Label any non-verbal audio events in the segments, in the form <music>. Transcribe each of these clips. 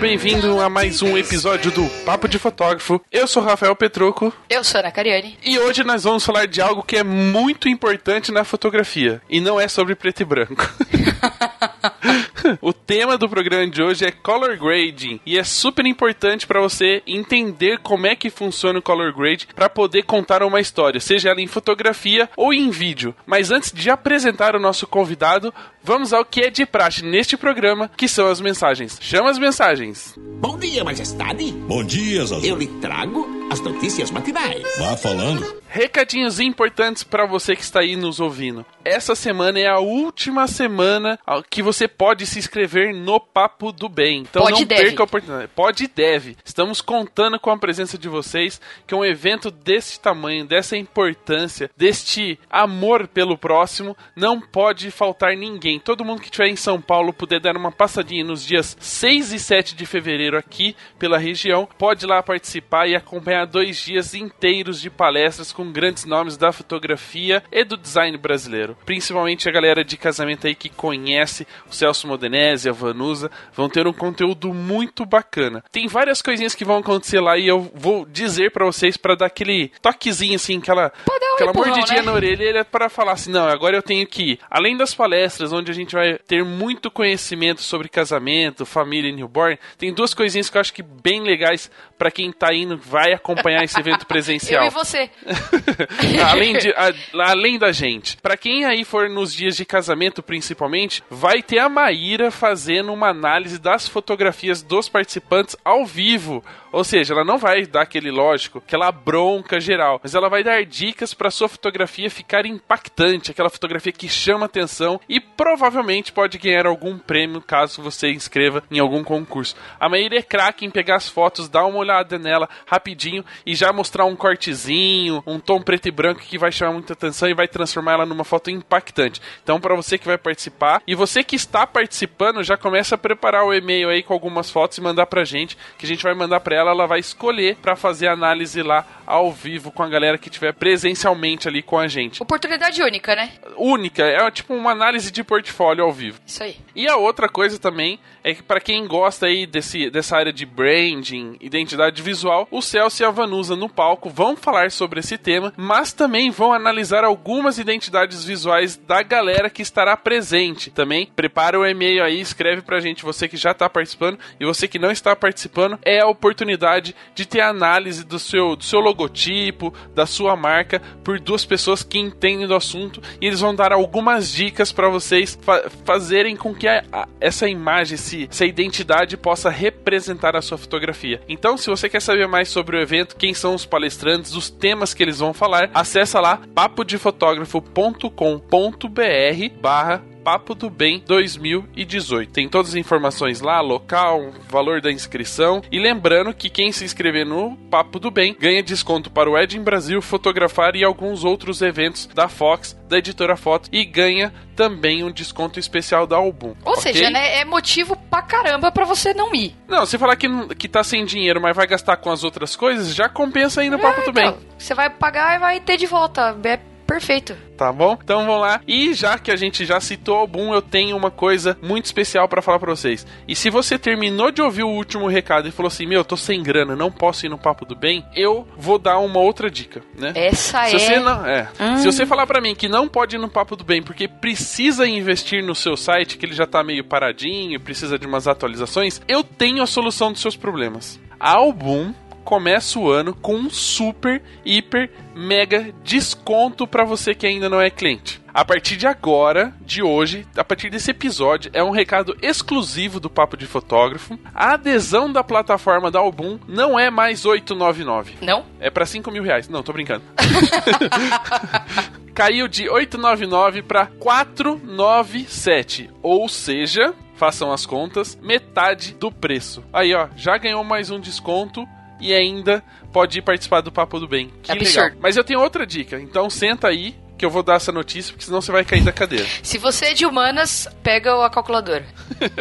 bem-vindos a mais um episódio do Papo de Fotógrafo. Eu sou Rafael Petruco. Eu sou Ana Cariani. E hoje nós vamos falar de algo que é muito importante na fotografia. E não é sobre preto e branco. <laughs> o tema do programa de hoje é color grading e é super importante para você entender como é que funciona o color grade para poder contar uma história, seja ela em fotografia ou em vídeo. Mas antes de apresentar o nosso convidado, vamos ao que é de praxe neste programa, que são as mensagens. Chama as mensagens. Bom dia, majestade. Bom dia, Zazu. Eu lhe trago as notícias matinais. Vá falando. Recadinhos importantes para você que está aí nos ouvindo. Essa semana é a última semana que você pode se inscrever no Papo do Bem. Então Pode não deve. perca a oportunidade. Pode e deve. Estamos contando com a presença de vocês, que é um evento desse tamanho, dessa importância, deste amor pelo próximo, não pode faltar ninguém. Todo mundo que estiver em São Paulo puder dar uma passadinha nos dias 6 e 7 de fevereiro aqui pela região, pode ir lá participar e acompanhar dois dias inteiros de palestras com grandes nomes da fotografia e do design brasileiro. Principalmente a galera de casamento aí que conhece o Celso Modenese, a Vanusa, vão ter um conteúdo muito bacana. Tem várias coisinhas que vão acontecer lá e eu vou dizer para vocês para dar aquele toquezinho assim, aquela, um aquela empurrão, mordidinha né? na orelha ele é para falar assim, não, agora eu tenho que ir. Além das palestras onde a gente vai ter muito conhecimento sobre casamento, família e newborn, tem duas coisinhas que eu acho que bem legais para quem tá indo vai acompanhar esse evento presencial. <laughs> Eu e você. <laughs> além, de, a- além da gente. Pra quem aí for nos dias de casamento, principalmente, vai ter a Maíra fazendo uma análise das fotografias dos participantes ao vivo. Ou seja, ela não vai dar aquele lógico, aquela bronca geral, mas ela vai dar dicas pra sua fotografia ficar impactante, aquela fotografia que chama atenção e provavelmente pode ganhar algum prêmio caso você inscreva em algum concurso. A Maíra é craque em pegar as fotos, dar uma olhada nela rapidinho e já mostrar um cortezinho, um tom preto e branco que vai chamar muita atenção e vai transformar ela numa foto impactante. Então, para você que vai participar e você que está participando, já começa a preparar o e-mail aí com algumas fotos e mandar pra gente, que a gente vai mandar pra ela, ela vai escolher pra fazer análise lá ao vivo com a galera que tiver presencialmente ali com a gente. Oportunidade única, né? Única, é tipo uma análise de portfólio ao vivo. Isso aí. E a outra coisa também é que para quem gosta aí desse, dessa área de branding, identidade visual, o Celso e a Vanusa no palco vão falar sobre esse tema, mas também vão analisar algumas identidades visuais da galera que estará presente. Também prepara o e-mail aí, escreve pra gente você que já tá participando e você que não está participando, é a oportunidade de ter análise do seu, do seu logotipo, da sua marca por duas pessoas que entendem do assunto e eles vão dar algumas dicas para vocês fa- fazerem com que a- a- essa imagem, esse, essa identidade possa representar a sua fotografia. Então, se você quer saber mais sobre o evento, quem são os palestrantes, os temas que eles vão falar, acessa lá papodefotografo.com.br barra Papo do Bem 2018. Tem todas as informações lá, local, valor da inscrição. E lembrando que quem se inscrever no Papo do Bem ganha desconto para o Ed em Brasil, Fotografar e alguns outros eventos da Fox, da editora Foto. E ganha também um desconto especial da Album. Ou ok? seja, né, é motivo pra caramba pra você não ir. Não, se falar que, que tá sem dinheiro, mas vai gastar com as outras coisas, já compensa aí no Papo do Bem. Então, Você vai pagar e vai ter de volta. É perfeito. Tá bom? Então vamos lá. E já que a gente já citou o álbum, eu tenho uma coisa muito especial pra falar pra vocês. E se você terminou de ouvir o último recado e falou assim: Meu, eu tô sem grana, não posso ir no Papo do Bem, eu vou dar uma outra dica, né? Essa Se é. você não, é. Hum. Se você falar pra mim que não pode ir no Papo do Bem porque precisa investir no seu site, que ele já tá meio paradinho, precisa de umas atualizações, eu tenho a solução dos seus problemas. A Album começa o ano com um super, hiper, mega desconto pra você que ainda não é cliente. A partir de agora, de hoje, a partir desse episódio, é um recado exclusivo do Papo de Fotógrafo. A adesão da plataforma da Album não é mais 899. Não? É pra 5 mil reais. Não, tô brincando. <laughs> Caiu de 899 pra 497. Ou seja, façam as contas, metade do preço. Aí, ó, já ganhou mais um desconto e ainda pode ir participar do Papo do Bem. Que Absurdo. legal. Mas eu tenho outra dica. Então senta aí que eu vou dar essa notícia, porque senão você vai cair da cadeira. Se você é de humanas, pega a calculadora.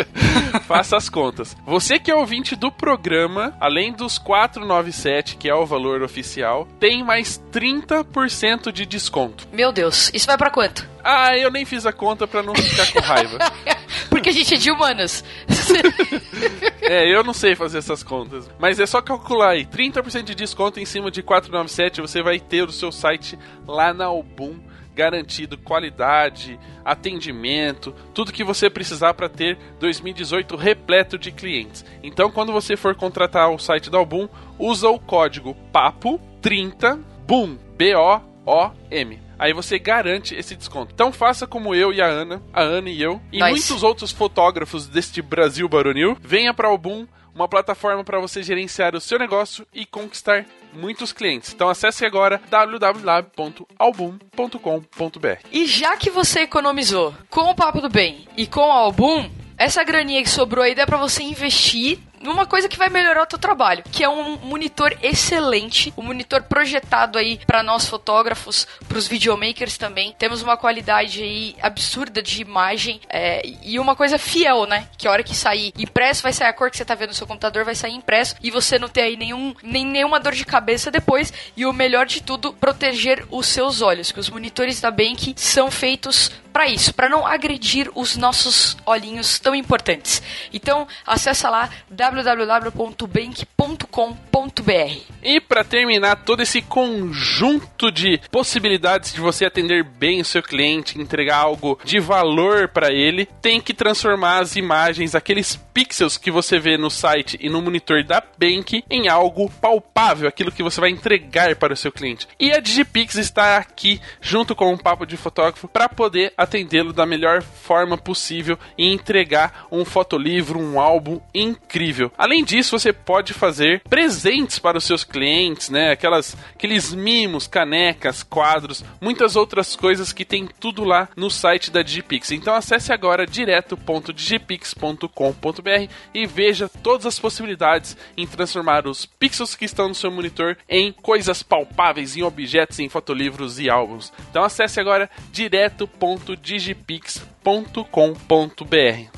<laughs> Faça as contas. Você que é ouvinte do programa, além dos 497, que é o valor oficial, tem mais 30% de desconto. Meu Deus, isso vai pra quanto? Ah, eu nem fiz a conta pra não ficar com raiva. <laughs> Porque a gente é de humanas. <laughs> É, eu não sei fazer essas contas. Mas é só calcular aí. 30% de desconto em cima de 497, você vai ter o seu site lá na Album garantido qualidade, atendimento, tudo que você precisar para ter 2018 repleto de clientes. Então, quando você for contratar o site da Album, usa o código PAPO30 BOOM, B O O M. Aí você garante esse desconto. Então faça como eu e a Ana, a Ana e eu, e Nice. muitos outros fotógrafos deste Brasil baronil. Venha para o Boom, uma plataforma para você gerenciar o seu negócio e conquistar muitos clientes. Então acesse agora www.album.com.br. E já que você economizou com o Papo do Bem e com o Album, essa graninha que sobrou aí dá pra você investir numa coisa que vai melhorar o teu trabalho, que é um monitor excelente, um monitor projetado aí pra nós fotógrafos, pros videomakers também. Temos uma qualidade aí absurda de imagem é, e uma coisa fiel, né? Que a hora que sair impresso vai sair a cor que você tá vendo no seu computador, vai sair impresso e você não ter aí nenhum, nem nenhuma dor de cabeça depois. E o melhor de tudo, proteger os seus olhos, que os monitores da Bank são feitos para isso, para não agredir os nossos olhinhos tão importantes. Então, acessa lá www.bank.com.br. E para terminar todo esse conjunto de possibilidades de você atender bem o seu cliente, entregar algo de valor para ele, tem que transformar as imagens, aqueles pixels que você vê no site e no monitor da Bank em algo palpável, aquilo que você vai entregar para o seu cliente. E a Digipix está aqui junto com o Papo de Fotógrafo para poder atendê-lo da melhor forma possível e entregar um fotolivro, um álbum incrível. Além disso, você pode fazer presentes para os seus clientes, né? Aquelas, aqueles mimos, canecas, quadros, muitas outras coisas que tem tudo lá no site da Digipix. Então acesse agora direto.digipix.com.br e veja todas as possibilidades em transformar os pixels que estão no seu monitor em coisas palpáveis, em objetos, em fotolivros e álbuns. Então acesse agora direto.digipix.com.br.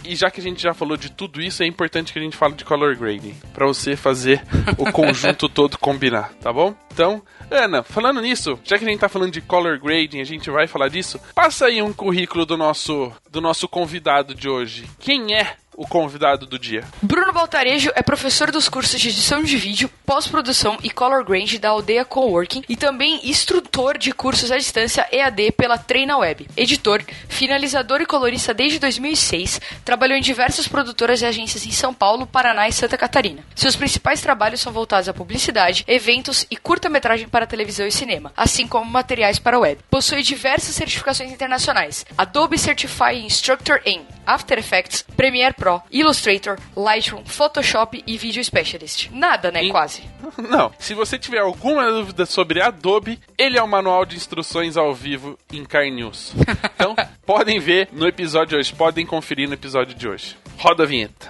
E já que a gente já falou de tudo isso, é importante que a gente fale de color grading, para você fazer o <laughs> conjunto todo combinar, tá bom? Então, Ana, falando nisso, já que a gente tá falando de color grading, a gente vai falar disso. Passa aí um currículo do nosso do nosso convidado de hoje. Quem é o convidado do dia? Bruno Baltarejo é professor dos cursos de edição de vídeo, pós-produção e color grade da Aldeia Coworking e também instrutor de cursos à distância EAD pela Treina Web. Editor, finalizador e colorista desde 2006, trabalhou em diversas produtoras e agências em São Paulo, Paraná e Santa Catarina. Seus principais trabalhos são voltados à publicidade, eventos e curta-metragem para televisão e cinema, assim como materiais para web. Possui diversas certificações internacionais: Adobe Certifying Instructor em After Effects, Premiere Pro, Illustrator, Lightroom, Photoshop e Video Specialist. Nada, né? Em- Quase. <laughs> Não. Se você tiver alguma dúvida sobre Adobe, ele é o manual de instruções ao vivo em Car News. <laughs> Então, podem ver no episódio de hoje, podem conferir no episódio de hoje. Roda a vinheta.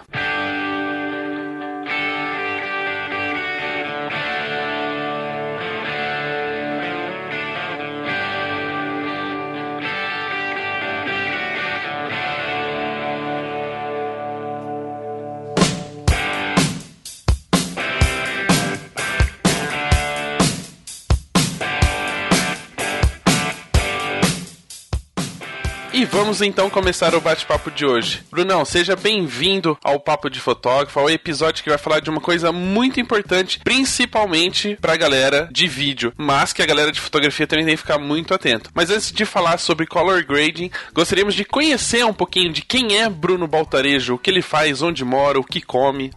Vamos então começar o bate-papo de hoje. Brunão, seja bem-vindo ao Papo de Fotógrafo, ao episódio que vai falar de uma coisa muito importante, principalmente pra galera de vídeo, mas que a galera de fotografia também tem que ficar muito atento. Mas antes de falar sobre color grading, gostaríamos de conhecer um pouquinho de quem é Bruno Baltarejo, o que ele faz, onde mora, o que come.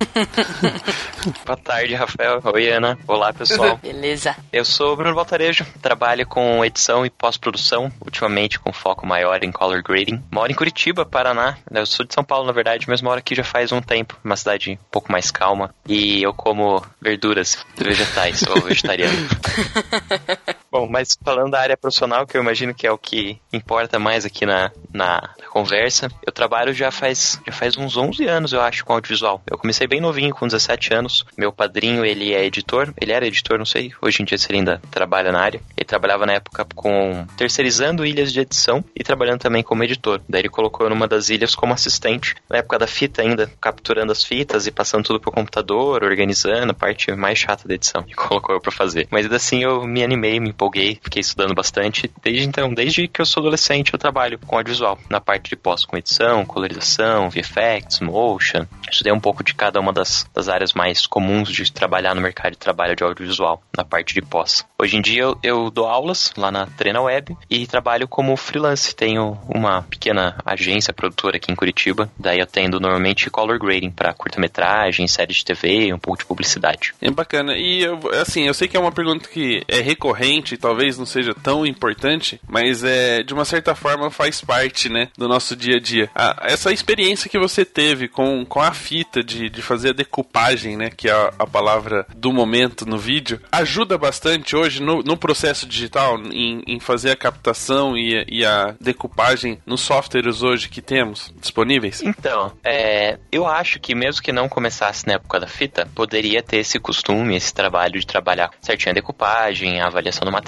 <laughs> Boa tarde, Rafael. Oi, Ana. Olá, pessoal. <laughs> Beleza. Eu sou o Bruno Valtarejo, trabalho com edição e pós-produção, ultimamente com foco maior em color grading. Moro em Curitiba, Paraná. Eu sou de São Paulo, na verdade, mas moro aqui já faz um tempo, uma cidade um pouco mais calma. E eu como verduras, vegetais, sou vegetariano. <laughs> Bom, mas falando da área profissional, que eu imagino que é o que importa mais aqui na, na, na conversa, eu trabalho já faz, já faz uns 11 anos, eu acho, com audiovisual. Eu comecei bem novinho, com 17 anos. Meu padrinho, ele é editor, ele era editor, não sei, hoje em dia se ele ainda trabalha na área. Ele trabalhava na época com terceirizando ilhas de edição e trabalhando também como editor. Daí ele colocou eu numa das ilhas como assistente, na época da fita ainda, capturando as fitas e passando tudo pro computador, organizando, a parte mais chata da edição. E <laughs> colocou eu pra fazer. Mas ainda assim eu me animei, me empolguei, fiquei estudando bastante. Desde então, desde que eu sou adolescente, eu trabalho com audiovisual, na parte de pós, com edição, colorização, VFX, motion. Estudei um pouco de cada uma das, das áreas mais comuns de trabalhar no mercado de trabalho de audiovisual, na parte de pós. Hoje em dia eu, eu dou aulas lá na Treina Web e trabalho como freelance. Tenho uma pequena agência produtora aqui em Curitiba, daí eu tendo normalmente color grading para curta-metragem, série de TV, um pouco de publicidade. É bacana. E assim, eu sei que é uma pergunta que é recorrente, talvez não seja tão importante, mas é de uma certa forma faz parte, né, do nosso dia a dia. Essa experiência que você teve com, com a fita de, de fazer a decupagem, né, que é a, a palavra do momento no vídeo, ajuda bastante hoje no, no processo digital em, em fazer a captação e, e a decupagem nos softwares hoje que temos disponíveis? Então, é, eu acho que mesmo que não começasse na época da fita, poderia ter esse costume, esse trabalho de trabalhar certinho a decupagem, a avaliação do material,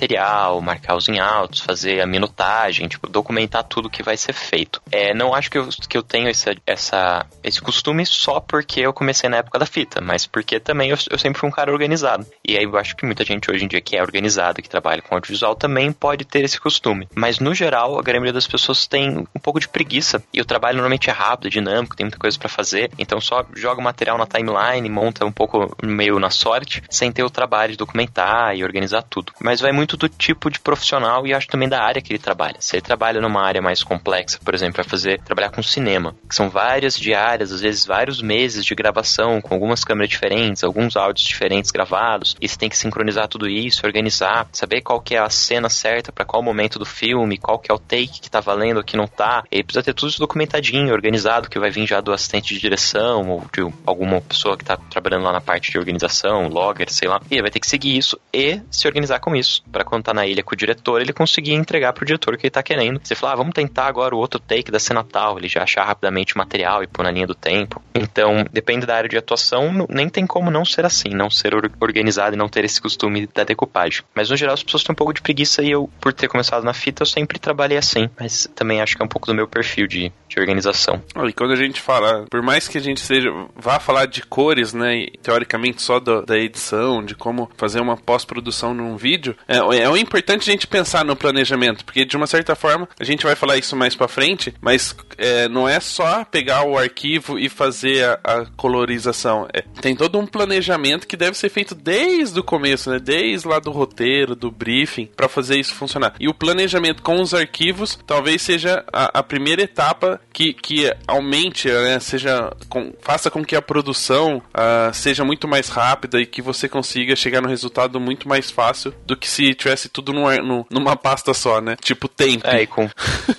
marcar os em altos, fazer a minutagem, tipo, documentar tudo que vai ser feito. É, não acho que eu, que eu tenho essa, essa, esse costume só porque eu comecei na época da fita, mas porque também eu, eu sempre fui um cara organizado. E aí eu acho que muita gente hoje em dia que é organizada, que trabalha com audiovisual, também pode ter esse costume. Mas no geral, a grande maioria das pessoas tem um pouco de preguiça. E o trabalho normalmente é rápido, dinâmico, tem muita coisa para fazer. Então só joga o material na timeline, monta um pouco meio na sorte, sem ter o trabalho de documentar e organizar tudo. Mas vai muito do tipo de profissional e acho também da área que ele trabalha. Se ele trabalha numa área mais complexa, por exemplo, vai fazer trabalhar com cinema, que são várias diárias, às vezes vários meses de gravação com algumas câmeras diferentes, alguns áudios diferentes gravados, e você tem que sincronizar tudo isso, organizar, saber qual que é a cena certa para qual momento do filme, qual que é o take que tá valendo, que não tá. Ele precisa ter tudo isso documentadinho, organizado, que vai vir já do assistente de direção ou de alguma pessoa que tá trabalhando lá na parte de organização, logger, sei lá. E ele vai ter que seguir isso e se organizar com isso, para tá na ilha com o diretor, ele conseguir entregar pro diretor o que ele tá querendo. Você fala, ah, vamos tentar agora o outro take da cena tal, ele já achar rapidamente o material e pôr na linha do tempo. Então, depende da área de atuação, nem tem como não ser assim, não ser organizado e não ter esse costume da decupagem. Mas no geral as pessoas têm um pouco de preguiça e eu, por ter começado na fita, eu sempre trabalhei assim. Mas também acho que é um pouco do meu perfil de, de organização. E quando a gente fala, por mais que a gente seja, vá falar de cores, né, e, teoricamente só do, da edição, de como fazer uma pós-produção num vídeo, é, é importante a gente pensar no planejamento, porque de uma certa forma, a gente vai falar isso mais pra frente, mas é, não é só pegar o arquivo e fazer a, a colorização. É, tem todo um planejamento que deve ser feito desde o começo, né, desde lá do roteiro, do briefing, para fazer isso funcionar. E o planejamento com os arquivos talvez seja a, a primeira etapa que, que aumente, né, seja com, faça com que a produção uh, seja muito mais rápida e que você consiga chegar no resultado muito mais fácil do que se tivesse tudo numa, numa pasta só, né? Tipo tempo. É, e, com,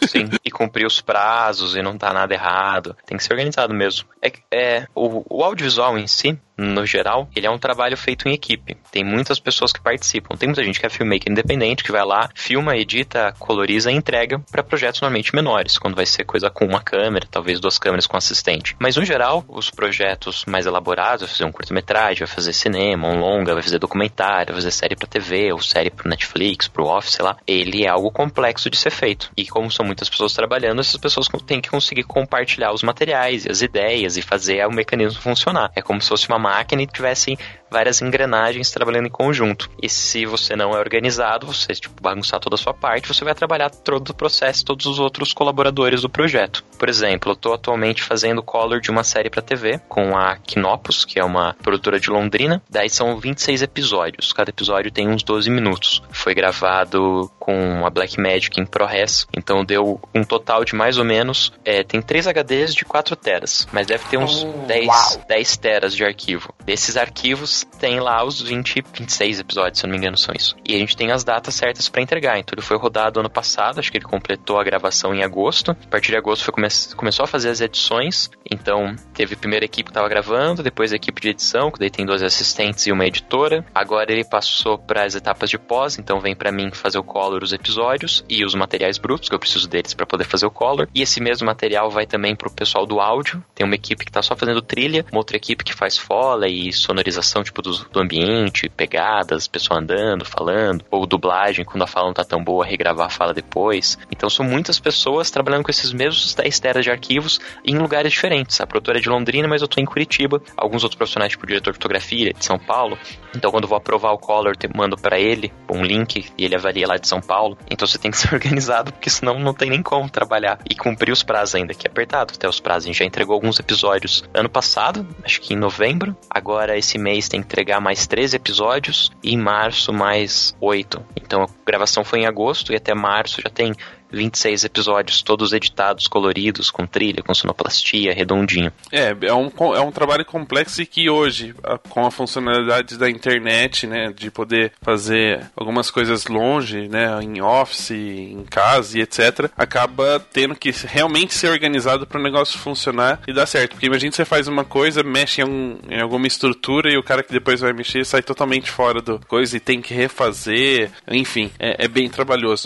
sim, e cumprir os prazos e não tá nada errado. Tem que ser organizado mesmo. É, é o, o audiovisual em si, no geral, ele é um trabalho feito em equipe. Tem muitas pessoas que participam. Tem muita gente que é filmmaker independente, que vai lá, filma, edita, coloriza e entrega para projetos normalmente menores, quando vai ser coisa com uma câmera, talvez duas câmeras com assistente. Mas no geral, os projetos mais elaborados, vai fazer um curta-metragem, vai fazer cinema, um longa, vai fazer documentário, vai fazer série para TV, ou série pro Netflix, pro Office, sei lá. Ele é algo complexo de ser feito. E como são muitas pessoas trabalhando, essas pessoas têm que conseguir compartilhar os materiais e as ideias e fazer o mecanismo funcionar. É como se fosse uma máquina e tivessem várias engrenagens trabalhando em conjunto. E se você não é organizado, você tipo, bagunçar toda a sua parte, você vai trabalhar todo o processo, todos os outros colaboradores do projeto. Por exemplo, eu estou atualmente fazendo color de uma série para TV com a Kinopus, que é uma produtora de Londrina. Daí são 26 episódios. Cada episódio tem uns 12 minutos. Foi gravado com a Blackmagic em ProRes, então deu um total de mais ou menos. É, tem 3 HDs de 4 teras, mas deve ter uns oh, 10, 10 teras de arquivo. Desses arquivos tem lá os 20, 26 episódios, se eu não me engano, são isso. E a gente tem as datas certas para entregar. Então ele foi rodado ano passado, acho que ele completou a gravação em agosto. A partir de agosto foi come começou a fazer as edições. Então teve a primeira equipe que estava gravando, depois a equipe de edição, que daí tem dois assistentes e uma editora. Agora ele passou para as etapas de pós, então vem para mim fazer o color os episódios e os materiais brutos, que eu preciso deles para poder fazer o color. E esse mesmo material vai também pro pessoal do áudio. Tem uma equipe que tá só fazendo trilha, uma outra equipe que faz fola e sonorização de tipo do, do ambiente, pegadas, pessoa andando, falando, ou dublagem, quando a fala não tá tão boa, regravar a fala depois. Então são muitas pessoas trabalhando com esses mesmos 10 teras de arquivos em lugares diferentes. A produtora é de Londrina, mas eu tô em Curitiba. Alguns outros profissionais, tipo o diretor de fotografia de São Paulo. Então quando eu vou aprovar o Color, eu mando para ele um link e ele avalia lá de São Paulo. Então você tem que ser <laughs> organizado, porque senão não tem nem como trabalhar e cumprir os prazos ainda, que é apertado até os prazos. A gente já entregou alguns episódios ano passado, acho que em novembro. Agora esse mês tem que entregar mais 13 episódios e em março mais 8. Então a gravação foi em agosto e até março já tem 26 episódios, todos editados, coloridos, com trilha, com sonoplastia, redondinho. É, é um, é um trabalho complexo e que hoje, com a funcionalidade da internet, né, de poder fazer algumas coisas longe, né, em office, em casa e etc, acaba tendo que realmente ser organizado para o negócio funcionar e dar certo. Porque imagina você faz uma coisa, mexe em, um, em alguma estrutura e o cara que depois vai mexer sai totalmente fora do coisa e tem que refazer, enfim, é, é bem trabalhoso.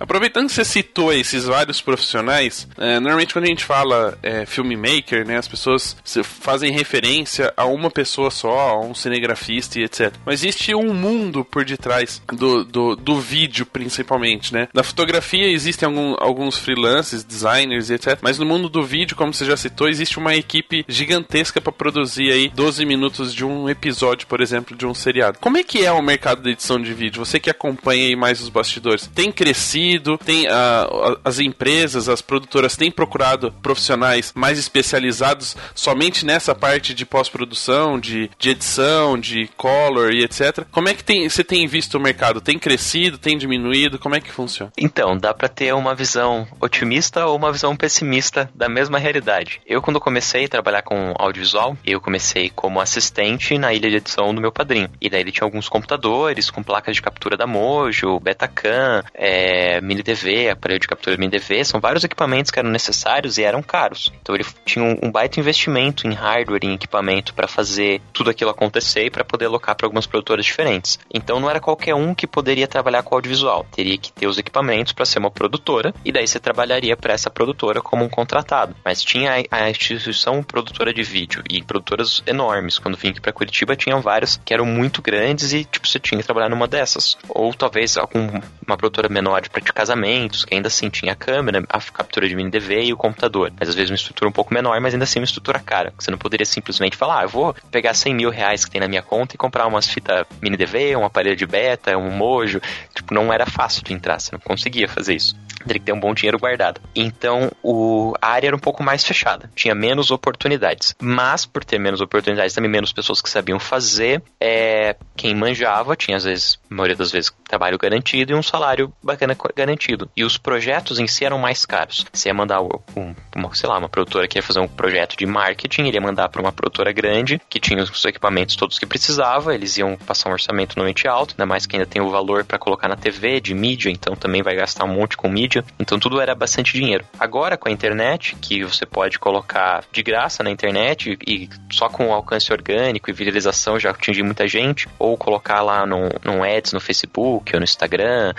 Aproveitando que você citou esses vários profissionais, é, normalmente quando a gente fala é, filmmaker, né, as pessoas fazem referência a uma pessoa só, a um cinegrafista e etc. Mas existe um mundo por detrás do, do, do vídeo, principalmente, né? Na fotografia existem algum, alguns freelancers, designers e etc. Mas no mundo do vídeo, como você já citou, existe uma equipe gigantesca para produzir aí 12 minutos de um episódio, por exemplo, de um seriado. Como é que é o mercado da edição de vídeo? Você que acompanha aí mais os bastidores, tem crescido? Tem uh, as empresas, as produtoras têm procurado profissionais mais especializados somente nessa parte de pós-produção, de, de edição, de color e etc. Como é que tem, você tem visto o mercado? Tem crescido, tem diminuído? Como é que funciona? Então, dá para ter uma visão otimista ou uma visão pessimista da mesma realidade. Eu, quando comecei a trabalhar com audiovisual, eu comecei como assistente na ilha de edição do meu padrinho. E daí ele tinha alguns computadores com placas de captura da Mojo, Betacam, é, mini DV, aparelho de captura mini DV, são vários equipamentos que eram necessários e eram caros. Então ele tinha um, um baita investimento em hardware, em equipamento para fazer tudo aquilo acontecer e para poder alocar para algumas produtoras diferentes. Então não era qualquer um que poderia trabalhar com audiovisual. Teria que ter os equipamentos para ser uma produtora e daí você trabalharia para essa produtora como um contratado. Mas tinha a, a instituição produtora de vídeo e produtoras enormes. Quando vim aqui para Curitiba tinham várias que eram muito grandes e tipo você tinha que trabalhar numa dessas. Ou talvez alguma produtora menor para de casamentos, que ainda assim tinha a câmera, a captura de mini DV e o computador. Mas às vezes uma estrutura um pouco menor, mas ainda assim uma estrutura cara. Você não poderia simplesmente falar, ah, eu vou pegar 100 mil reais que tem na minha conta e comprar umas fitas mini DV, um aparelho de beta, um mojo. Tipo, não era fácil de entrar, você não conseguia fazer isso teria que ter um bom dinheiro guardado. Então, o, a área era um pouco mais fechada, tinha menos oportunidades. Mas, por ter menos oportunidades, também menos pessoas que sabiam fazer, é, quem manjava tinha, às vezes, a maioria das vezes, trabalho garantido e um salário bacana garantido. E os projetos em si eram mais caros. Você ia mandar, um, uma, sei lá, uma produtora que ia fazer um projeto de marketing, ia mandar para uma produtora grande, que tinha os equipamentos todos que precisava, eles iam passar um orçamento normalmente alto, ainda mais que ainda tem o valor para colocar na TV, de mídia, então também vai gastar um monte com mídia. Então tudo era bastante dinheiro. Agora com a internet, que você pode colocar de graça na internet e só com alcance orgânico e viralização já atingir muita gente, ou colocar lá num, num ads no Facebook ou no Instagram,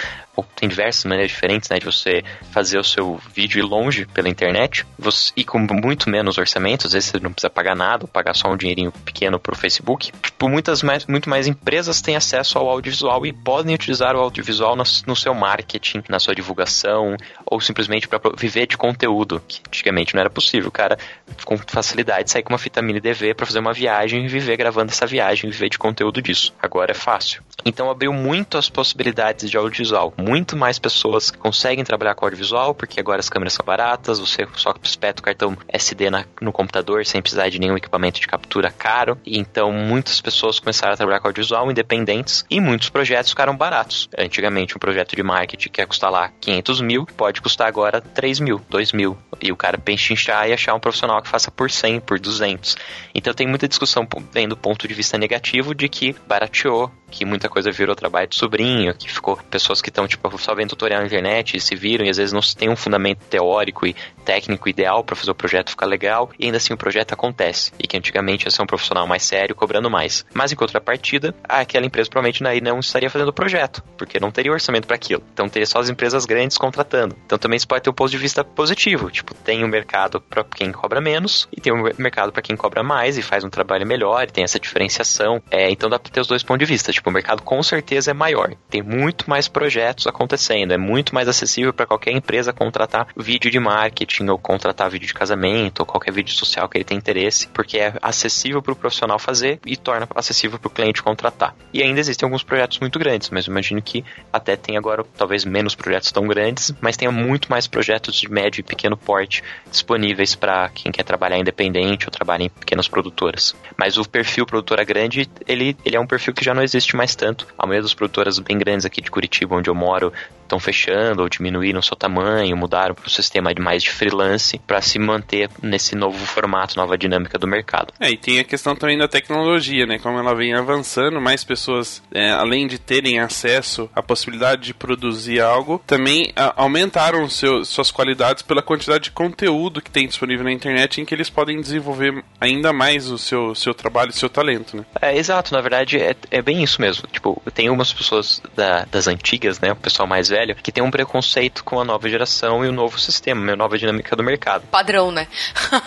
tem diversas maneiras diferentes, né, de você fazer o seu vídeo ir longe pela internet, você, e com muito menos orçamento, às vezes você não precisa pagar nada, pagar só um dinheirinho pequeno pro Facebook. Tipo, muitas mais, muito mais empresas têm acesso ao audiovisual e podem utilizar o audiovisual no, no seu marketing, na sua divulgação, ou simplesmente para viver de conteúdo, que antigamente não era possível. O cara, com facilidade, sair com uma fita mini DV para fazer uma viagem e viver gravando essa viagem, viver de conteúdo disso. Agora é fácil. Então abriu muito as possibilidades de audiovisual. Muito mais pessoas conseguem trabalhar com audiovisual, porque agora as câmeras são baratas, você só espeta o cartão SD na, no computador sem precisar de nenhum equipamento de captura caro. E então muitas pessoas começaram a trabalhar com audiovisual independentes e muitos projetos ficaram baratos. Antigamente um projeto de marketing que ia custar lá 500 mil, pode custar agora 3 mil, 2 mil. E o cara penchinchar e achar um profissional que faça por 100, por 200. Então tem muita discussão vendo do ponto de vista negativo de que barateou, que muita coisa virou trabalho de sobrinho, que ficou pessoas que estão tipo só vendo tutorial na internet e se viram e às vezes não tem um fundamento teórico e técnico ideal para fazer o projeto ficar legal e ainda assim o projeto acontece. E que antigamente ia ser um profissional mais sério cobrando mais. Mas em contrapartida, aquela empresa provavelmente não estaria fazendo o projeto, porque não teria orçamento para aquilo. Então teria só as empresas grandes contratando contratando. Então também isso pode ter um ponto de vista positivo. Tipo, tem um mercado para quem cobra menos e tem um mercado para quem cobra mais e faz um trabalho melhor e tem essa diferenciação. É, então dá para ter os dois pontos de vista. Tipo, o mercado com certeza é maior. Tem muito mais projetos acontecendo. É muito mais acessível para qualquer empresa contratar vídeo de marketing ou contratar vídeo de casamento ou qualquer vídeo social que ele tem interesse, porque é acessível para o profissional fazer e torna acessível para o cliente contratar. E ainda existem alguns projetos muito grandes, mas imagino que até tem agora talvez menos projetos tão grandes, mas tenha muito mais projetos de médio e pequeno porte disponíveis para quem quer trabalhar independente ou trabalhar em pequenas produtoras. Mas o perfil produtora grande, ele, ele é um perfil que já não existe mais tanto. A maioria das produtoras bem grandes aqui de Curitiba, onde eu moro, moro estão fechando ou diminuíram seu tamanho, mudaram para o sistema de mais de freelance para se manter nesse novo formato, nova dinâmica do mercado. É, e tem a questão também da tecnologia, né? Como ela vem avançando, mais pessoas, é, além de terem acesso à possibilidade de produzir algo, também a, aumentaram seu, suas qualidades pela quantidade de conteúdo que tem disponível na internet em que eles podem desenvolver ainda mais o seu, seu trabalho e seu talento, né? É, exato, na verdade é, é bem isso mesmo. Tipo, tem umas pessoas da, das antigas, né? O pessoal mais velho, que tem um preconceito com a nova geração e o novo sistema, a nova dinâmica do mercado. Padrão, né?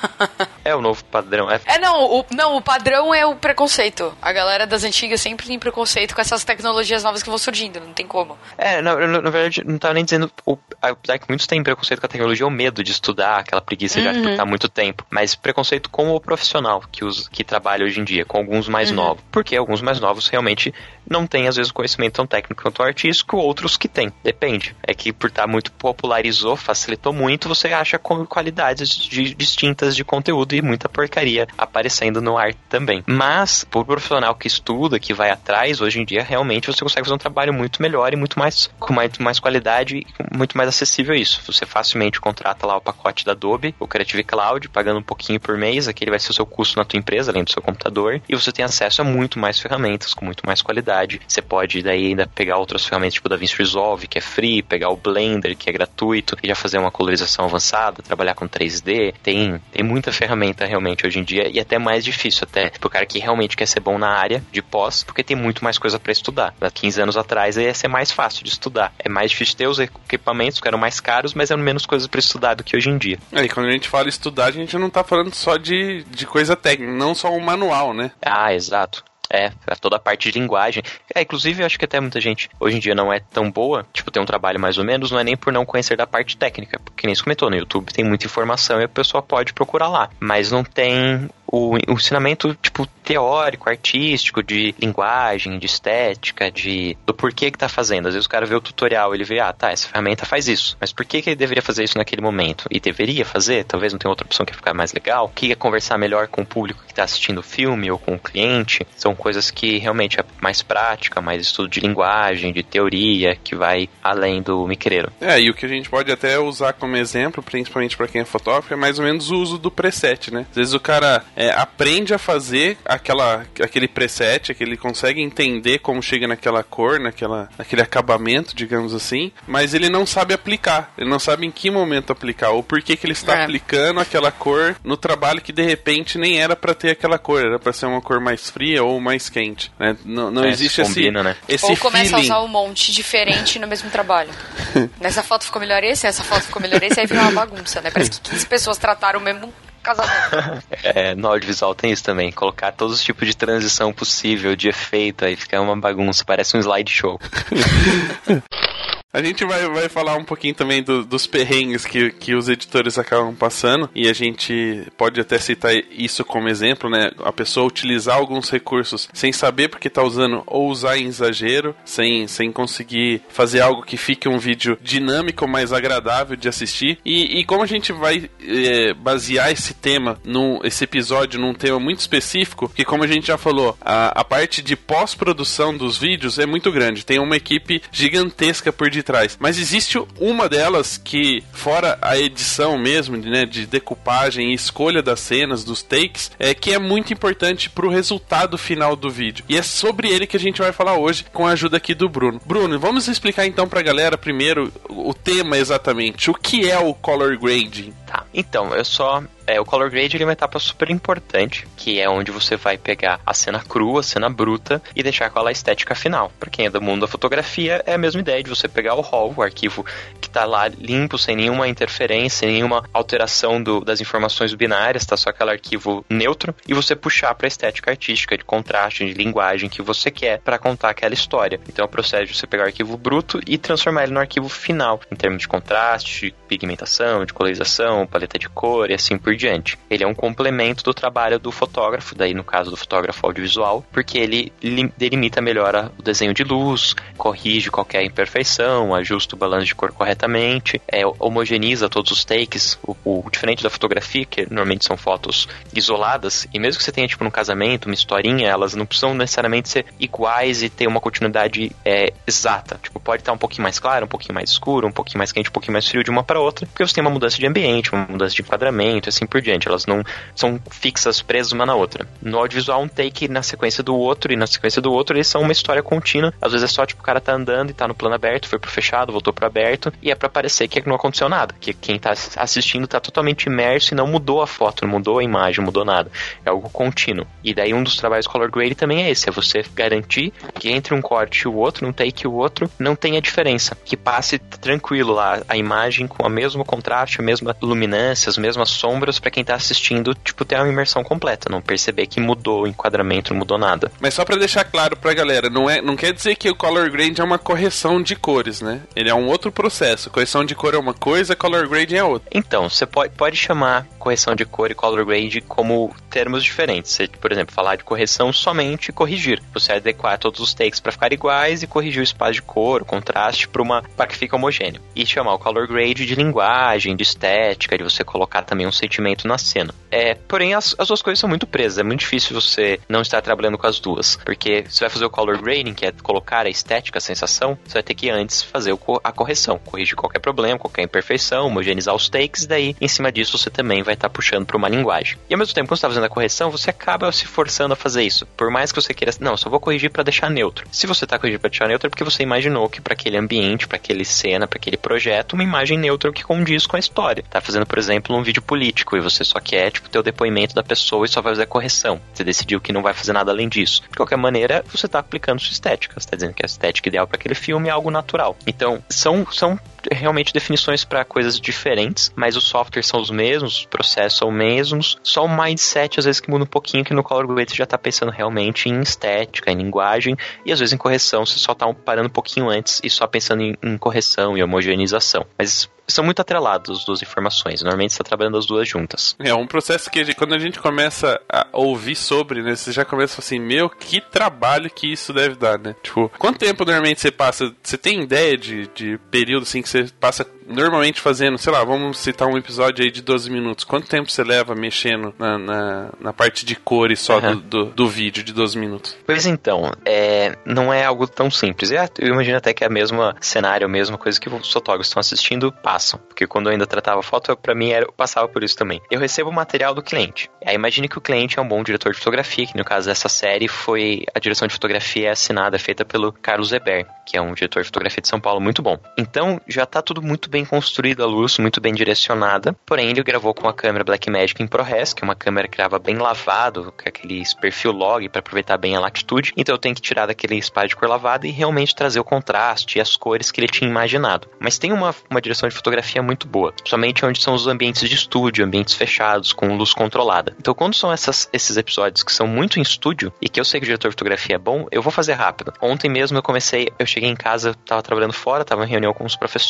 <laughs> é o novo padrão. É, é não, o, não, o padrão é o preconceito. A galera das antigas sempre tem preconceito com essas tecnologias novas que vão surgindo, não tem como. É, na, na, na verdade, não tava nem dizendo. O, apesar que muitos têm preconceito com a tecnologia, o medo de estudar, aquela preguiça uhum. de estar muito tempo. Mas preconceito com o profissional que, os, que trabalha hoje em dia, com alguns mais uhum. novos. Porque alguns mais novos realmente não têm, às vezes, conhecimento tão técnico quanto artístico, outros que têm. Depende. É que por estar muito popularizou, facilitou muito, você acha qualidades de, distintas de conteúdo e muita porcaria aparecendo no ar também. Mas, pro profissional que estuda, que vai atrás, hoje em dia, realmente você consegue fazer um trabalho muito melhor e muito mais, com mais, mais qualidade e muito mais acessível isso. Você facilmente contrata lá o pacote da Adobe, o Creative Cloud, pagando um pouquinho por mês, aquele vai ser o seu custo na tua empresa, além do seu computador, e você tem acesso a muito mais ferramentas, com muito mais qualidade. Você pode daí ainda pegar outras ferramentas, tipo DaVinci Resolve, que é free, pegar o Blender, que é gratuito, e já fazer uma colorização avançada, trabalhar com 3D. Tem, tem muita ferramenta realmente hoje em dia, e até mais difícil até pro cara que realmente quer ser bom na área de pós, porque tem muito mais coisa para estudar. Há 15 anos atrás ia ser mais fácil de estudar. É mais difícil ter os equipamentos que eram mais caros, mas eram menos coisas para estudar do que hoje em dia. É, e quando a gente fala estudar, a gente não tá falando só de, de coisa técnica, não só um manual, né? Ah, exato. É, toda a parte de linguagem. É, inclusive, eu acho que até muita gente hoje em dia não é tão boa, tipo, tem um trabalho mais ou menos, não é nem por não conhecer da parte técnica, porque nem se comentou, no YouTube tem muita informação e a pessoa pode procurar lá, mas não tem o, o ensinamento, tipo, teórico, artístico, de linguagem, de estética, de do porquê que tá fazendo. Às vezes o cara vê o tutorial, ele vê, ah, tá, essa ferramenta faz isso. Mas por que, que ele deveria fazer isso naquele momento? E deveria fazer? Talvez não tenha outra opção que ficar mais legal. Que é conversar melhor com o público que tá assistindo o filme ou com o cliente. São coisas que realmente é mais prática, mais estudo de linguagem, de teoria, que vai além do micreiro. É, e o que a gente pode até usar como exemplo, principalmente para quem é fotógrafo, é mais ou menos o uso do preset, né? Às vezes o cara é, aprende a fazer aquela, aquele preset, que ele consegue entender como chega naquela cor, naquela, naquele acabamento, digamos assim, mas ele não sabe aplicar. Ele não sabe em que momento aplicar, ou por que, que ele está é. aplicando aquela cor no trabalho que de repente nem era para ter aquela cor, era para ser uma cor mais fria ou mais quente. Né? Não, não é, existe combina, esse, né? esse Ou começa feeling. a usar um monte diferente no mesmo trabalho. <laughs> Nessa foto ficou melhor esse, essa foto ficou melhor esse, aí vira uma bagunça, né? Parece que 15 pessoas trataram o mesmo casamento. <laughs> é, no audiovisual tem isso também. Colocar todos os tipos de transição possível, de efeito, aí fica uma bagunça, parece um slideshow. <laughs> A gente vai, vai falar um pouquinho também do, dos perrengues que, que os editores acabam passando e a gente pode até citar isso como exemplo, né? A pessoa utilizar alguns recursos sem saber porque está usando ou usar em exagero, sem, sem conseguir fazer algo que fique um vídeo dinâmico, mais agradável de assistir. E, e como a gente vai é, basear esse tema, num, esse episódio, num tema muito específico, que como a gente já falou, a, a parte de pós-produção dos vídeos é muito grande. Tem uma equipe gigantesca por detrás trás. Mas existe uma delas que, fora a edição mesmo, né, de decupagem e escolha das cenas, dos takes, é que é muito importante pro resultado final do vídeo. E é sobre ele que a gente vai falar hoje, com a ajuda aqui do Bruno. Bruno, vamos explicar então pra galera primeiro o tema exatamente. O que é o color grading? Tá. Então, eu só É, o color grade ele é uma etapa super importante, que é onde você vai pegar a cena crua, a cena bruta e deixar com ela a estética final. Pra quem é do mundo da fotografia, é a mesma ideia de você pegar o RAW, o arquivo que tá lá limpo, sem nenhuma interferência, nenhuma alteração do, das informações binárias, tá só aquele arquivo neutro, e você puxar pra estética artística, de contraste, de linguagem que você quer para contar aquela história. Então é o processo de você pegar o arquivo bruto e transformar ele no arquivo final, em termos de contraste, de pigmentação, de colorização, paleta de cor e assim por diante. Ele é um complemento do trabalho do fotógrafo, daí no caso do fotógrafo audiovisual, porque ele delimita melhor o desenho de luz, corrige qualquer imperfeição, ajusta o balanço de cor corretamente, é, homogeniza todos os takes, o, o, diferente da fotografia, que normalmente são fotos isoladas, e mesmo que você tenha tipo no casamento, uma historinha, elas não precisam necessariamente ser iguais e ter uma continuidade é, exata. Tipo, pode estar um pouquinho mais claro, um pouquinho mais escuro, um pouquinho mais quente, um pouquinho mais frio de uma para outra, porque você tem uma mudança de ambiente, uma mudança de enquadramento, assim por diante. Elas não são fixas, presas uma na outra. No audiovisual, um take na sequência do outro e na sequência do outro, eles são uma história contínua. Às vezes é só, tipo, o cara tá andando e tá no plano aberto, foi pro fechado, voltou pro aberto, e é para parecer que não aconteceu nada, que quem tá assistindo tá totalmente imerso e não mudou a foto, não mudou a imagem, não mudou nada. É algo contínuo. E daí um dos trabalhos color grade também é esse, é você garantir que entre um corte e o outro, um take e o outro, não tenha diferença. Que passe tranquilo lá a imagem com o mesmo contraste, a mesma luminância, as mesmas sombras para quem tá assistindo, tipo, ter uma imersão completa, não perceber que mudou o enquadramento, não mudou nada. Mas só para deixar claro pra galera, não é, não quer dizer que o color grade é uma correção de cores, né? Ele é um outro processo. Correção de cor é uma coisa, color grade é outra. Então, você pode, pode chamar correção de cor e color grade como termos diferentes. Você, por exemplo, falar de correção somente corrigir. Você adequar todos os takes para ficar iguais e corrigir o espaço de cor, o contraste para uma para que fique homogêneo. E chamar o color grade de linguagem, de estética, de você colocar também um sentimento na cena. É, porém as, as duas coisas são muito presas. É muito difícil você não estar trabalhando com as duas, porque você vai fazer o color grading, que é colocar a estética, a sensação, você vai ter que antes fazer a correção, corrigir qualquer problema, qualquer imperfeição, homogeneizar os takes, daí em cima disso você também vai estar puxando para uma linguagem. E ao mesmo tempo, quando você está fazendo a correção, você acaba se forçando a fazer isso. Por mais que você queira, não, só vou corrigir para deixar neutro. Se você está corrigindo para deixar neutro, é porque você imaginou que para aquele ambiente, para aquele cena, para aquele projeto, uma imagem neutra que condiz com a história. Tá fazendo, por exemplo, um vídeo político e você só quer, tipo, ter o depoimento da pessoa e só vai fazer a correção. Você decidiu que não vai fazer nada além disso. De qualquer maneira, você está aplicando sua estética. Você está dizendo que a estética ideal para aquele filme é algo natural. Então, são, são realmente definições para coisas diferentes, mas os softwares são os mesmos, os processos são os mesmos, só o mindset às vezes que muda um pouquinho, que no Color Grade você já está pensando realmente em estética, em linguagem, e às vezes em correção você só está parando um pouquinho antes e só pensando em, em correção e homogeneização. Mas são muito atrelados as duas informações. Normalmente você está trabalhando as duas juntas. É um processo que quando a gente começa a ouvir sobre, né, você já começa assim, meu, que trabalho que isso deve dar, né? Tipo, quanto tempo normalmente você passa? Você tem ideia de, de período assim que você passa normalmente fazendo, sei lá, vamos citar um episódio aí de 12 minutos. Quanto tempo você leva mexendo na, na, na parte de cores só uhum. do, do, do, vídeo de 12 minutos? Pois então, é, não é algo tão simples. Eu imagino até que é a mesma cenário, a mesma coisa que os fotógrafos estão assistindo passam. Porque quando eu ainda tratava foto, para mim era, eu passava por isso também. Eu recebo o material do cliente. Aí imagine que o cliente é um bom diretor de fotografia, que no caso dessa série foi a direção de fotografia é assinada, feita pelo Carlos Zeber, que é um diretor de fotografia de São Paulo muito bom. Então já tá tudo muito bem construída a luz, muito bem direcionada. Porém, ele gravou com a câmera Blackmagic em ProRes, que é uma câmera que grava bem lavado, com aquele perfil log para aproveitar bem a latitude. Então eu tenho que tirar daquele espaço de cor lavada e realmente trazer o contraste e as cores que ele tinha imaginado. Mas tem uma, uma direção de fotografia muito boa, somente onde são os ambientes de estúdio, ambientes fechados, com luz controlada. Então, quando são essas, esses episódios que são muito em estúdio e que eu sei que o diretor de fotografia é bom, eu vou fazer rápido. Ontem mesmo eu comecei, eu cheguei em casa, tava trabalhando fora, tava em reunião com os professores,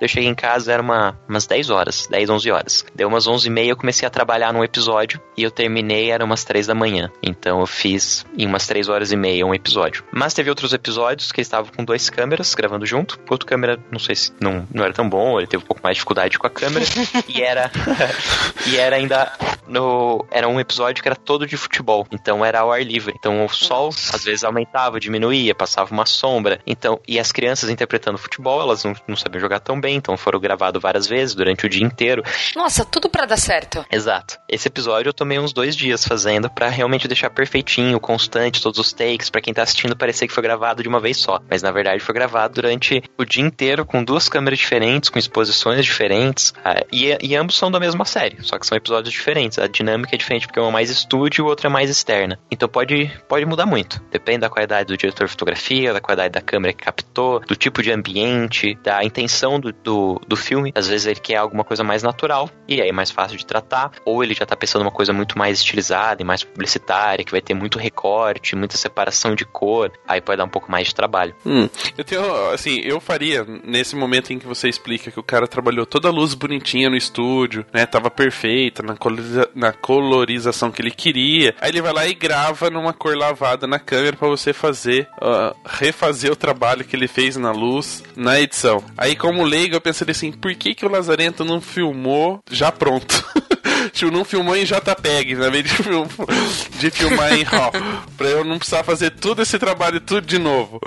eu cheguei em casa, era uma, umas 10 horas, 10, 11 horas. Deu umas 11 e meia, eu comecei a trabalhar num episódio e eu terminei, era umas 3 da manhã. Então eu fiz em umas 3 horas e meia um episódio. Mas teve outros episódios que estavam com duas câmeras gravando junto. O outro câmera, não sei se não, não era tão bom, ele teve um pouco mais de dificuldade com a câmera. <laughs> e era. <laughs> e era ainda no, era um episódio que era todo de futebol, então era ao ar livre. Então o sol às vezes aumentava, diminuía, passava uma sombra. Então, e as crianças interpretando futebol, elas não, não sabiam jogar tão bem, então foram gravados várias vezes durante o dia inteiro. Nossa, tudo para dar certo. Exato. Esse episódio eu tomei uns dois dias fazendo para realmente deixar perfeitinho, constante, todos os takes, para quem tá assistindo parecer que foi gravado de uma vez só. Mas na verdade foi gravado durante o dia inteiro com duas câmeras diferentes, com exposições diferentes. Ah, e, e ambos são da mesma série, só que são episódios diferentes. A dinâmica é diferente porque uma é mais estúdio e o outro é mais externa. Então pode, pode mudar muito. Depende da qualidade do diretor de fotografia, da qualidade da câmera que captou, do tipo de ambiente, da do, do, do filme. Às vezes ele quer alguma coisa mais natural e aí é mais fácil de tratar, ou ele já tá pensando uma coisa muito mais estilizada e mais publicitária, que vai ter muito recorte, muita separação de cor, aí pode dar um pouco mais de trabalho. Hum, eu tenho, assim, eu faria nesse momento em que você explica que o cara trabalhou toda a luz bonitinha no estúdio, né? Tava perfeita na, coloriza na colorização que ele queria. Aí ele vai lá e grava numa cor lavada na câmera para você fazer, uh, refazer o trabalho que ele fez na luz na edição. Aí, como leigo, eu pensei assim: por que, que o Lazarento não filmou já pronto? <laughs> tipo, não filmou em JPEG, na vez de, film, de filmar em RAW. pra eu não precisar fazer todo esse trabalho tudo de novo.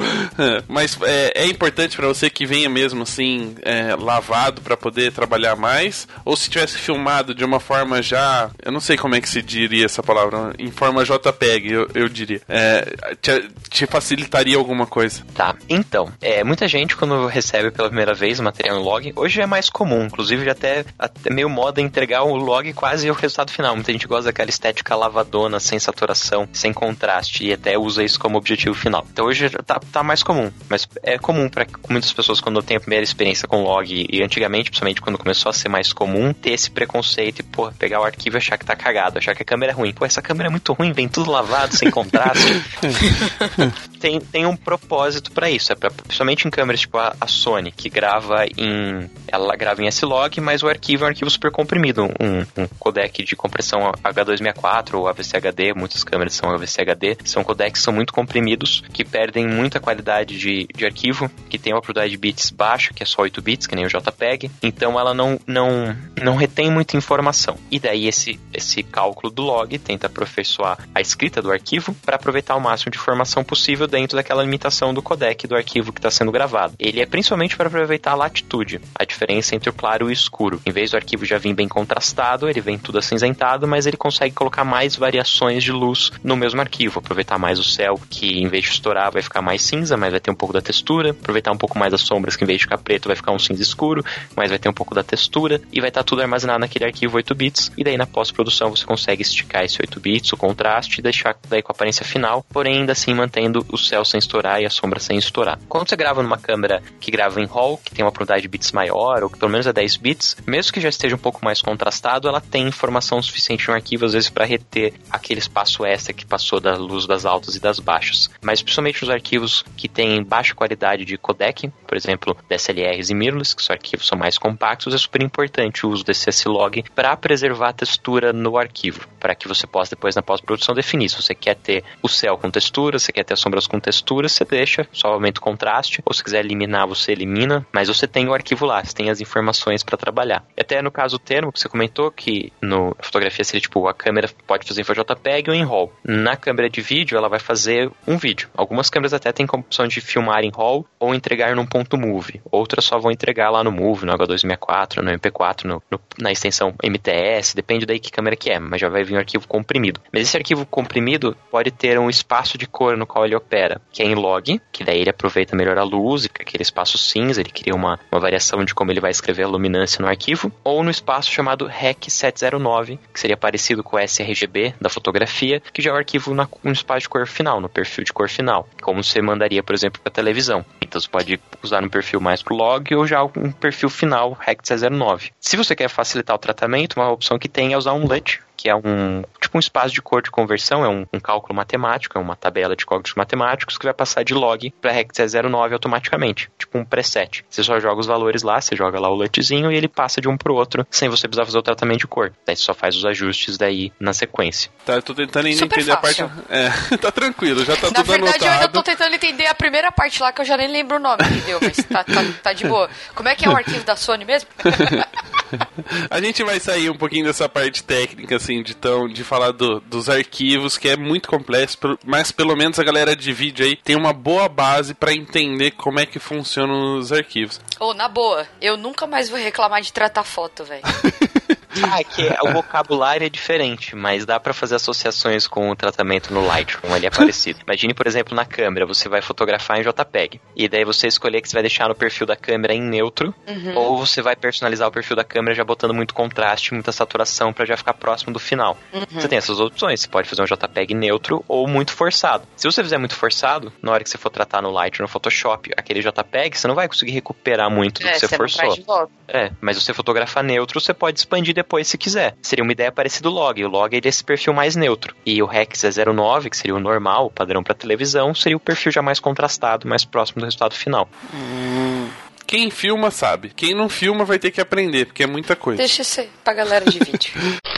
Mas é, é importante para você que venha mesmo assim, é, lavado para poder trabalhar mais. Ou se tivesse filmado de uma forma já. Eu não sei como é que se diria essa palavra. Em forma JPEG, eu, eu diria. É, te, te, facilitaria alguma coisa. Tá. Então, é, muita gente quando recebe pela primeira vez o material em log, hoje é mais comum. Inclusive, já até, até meio moda entregar o log quase o resultado final. Muita gente gosta daquela estética lavadona, sem saturação, sem contraste, e até usa isso como objetivo final. Então hoje tá, tá mais comum, mas é comum para muitas pessoas quando tem a primeira experiência com log, e antigamente, principalmente quando começou a ser mais comum, ter esse preconceito e, pô, pegar o arquivo e achar que tá cagado, achar que a câmera é ruim. Pô, essa câmera é muito ruim, vem tudo lavado, sem contraste. <laughs> tem, tem um propósito para isso, é pra, principalmente em câmeras tipo a, a, Sony, que grava em. Ela grava em S-Log, mas o arquivo é um arquivo super comprimido, um, um codec de compressão H264 ou AVC-HD, muitas câmeras são AVC-HD, são codecs que são muito comprimidos, que perdem muita qualidade de, de arquivo, que tem uma probabilidade de bits baixa, que é só 8 bits, que nem o JPEG, então ela não, não, não retém muita informação. E daí esse, esse cálculo do log tenta aperfeiçoar a escrita do arquivo para aproveitar o máximo de informação possível dentro daquela limitação do codec do arquivo que está sendo gravado. Ele é principalmente para aproveitar a latitude, a diferença entre o claro e o escuro. Em vez do arquivo já vir bem contrastado, ele vem tudo acinzentado, mas ele consegue colocar mais variações de luz no mesmo arquivo, aproveitar mais o céu, que em vez de estourar vai ficar mais cinza, mas vai ter um pouco da textura, aproveitar um pouco mais as sombras, que em vez de ficar preto vai ficar um cinza escuro, mas vai ter um pouco da textura, e vai estar tudo armazenado naquele arquivo 8 bits, e daí na pós-produção você consegue esticar esse 8 bits, o contraste, e deixar daí com a aparência final, porém ainda assim mantendo o céu sem estourar e a sombra sem estourar. Quando você grava numa câmera que grava em RAW, que tem uma probabilidade de bits maior, ou que pelo menos é 10 bits, mesmo que já esteja um pouco mais contrastado, ela tem informação suficiente no arquivo, às vezes, para reter aquele espaço extra que passou da luz das altas e das baixas. Mas principalmente os arquivos que têm baixa qualidade de codec, por exemplo, DSLRs e mirrorless, que são arquivos são mais compactos, é super importante o uso desse S-Log para preservar a textura no arquivo, para que você possa depois na pós-produção definir se você quer ter o céu com textura, se quer ter as sombras com textura, você deixa, só aumenta o contraste, ou se quiser eliminar, você elimina, mas você tem o arquivo lá, você tem as informações para trabalhar. Até no caso termo que você comentou, que no fotografia seria tipo, a câmera pode fazer em JPEG ou em RAW. Na câmera de vídeo, ela vai fazer um vídeo. Algumas câmeras até têm a opção de filmar em RAW ou entregar num ponto MOVE. Outras só vão entregar lá no MOVE, no H264, no MP4, no, no, na extensão MTS, depende daí que câmera que é, mas já vai vir um arquivo comprimido. Mas esse arquivo comprimido pode ter um espaço de cor no qual ele opera, que é em log, que daí ele aproveita melhor a luz, e aquele espaço cinza, ele cria uma, uma variação de como ele vai escrever a luminância no arquivo, ou no espaço chamado REC 709, que seria parecido com o sRGB da fotografia, que já é o arquivo na, no espaço de cor final, no perfil de cor final, como você mandaria, por exemplo, para televisão. Então você pode usar no perfil mais pro log ou já um perfil final REC 709. Se você quer facilitar o tratamento, uma opção que tem é usar um LUT, que é um tipo um espaço de cor de conversão, é um, um cálculo matemático, é uma tabela de cálculos matemáticos que vai passar de log para REC 09 automaticamente, tipo um preset. Você só joga os valores lá, você joga lá o LUTzinho e ele passa de um pro outro sem você precisar fazer o tratamento de cor. Daí você só faz os ajustes daí na sequência. Tá, eu tô tentando Super entender fácil. a parte. É, <laughs> tá tranquilo, já tá na tudo verdade, anotado. eu ainda tô tentando entender a primeira parte lá que eu já nem lembro o nome, entendeu? Mas tá, tá, tá de boa. Como é que é o arquivo da Sony mesmo? <laughs> a gente vai sair um pouquinho dessa parte técnica, assim, de, tão, de falar do, dos arquivos, que é muito complexo, mas pelo menos a galera de vídeo aí tem uma boa base para entender como é que funcionam os arquivos. Ô, oh, na boa, eu nunca mais vou reclamar de tratar foto, velho. <laughs> Ah, é que o vocabulário é diferente, mas dá para fazer associações com o tratamento no Lightroom, ele é parecido. Imagine, por exemplo, na câmera, você vai fotografar em JPEG, e daí você escolher que você vai deixar no perfil da câmera em neutro, uhum. ou você vai personalizar o perfil da câmera já botando muito contraste, muita saturação para já ficar próximo do final. Uhum. Você tem essas opções, você pode fazer um JPEG neutro ou muito forçado. Se você fizer muito forçado, na hora que você for tratar no Lightroom, no Photoshop, aquele JPEG, você não vai conseguir recuperar muito do é, que você, você forçou. É, mas você fotografar neutro, você pode expandir depois se quiser. Seria uma ideia parecida do log. O log é esse perfil mais neutro. E o Rex é 09, que seria o normal, o padrão para televisão, seria o perfil já mais contrastado, mais próximo do resultado final. Hum. Quem filma sabe. Quem não filma vai ter que aprender, porque é muita coisa. Deixa ser pra galera de vídeo. <laughs>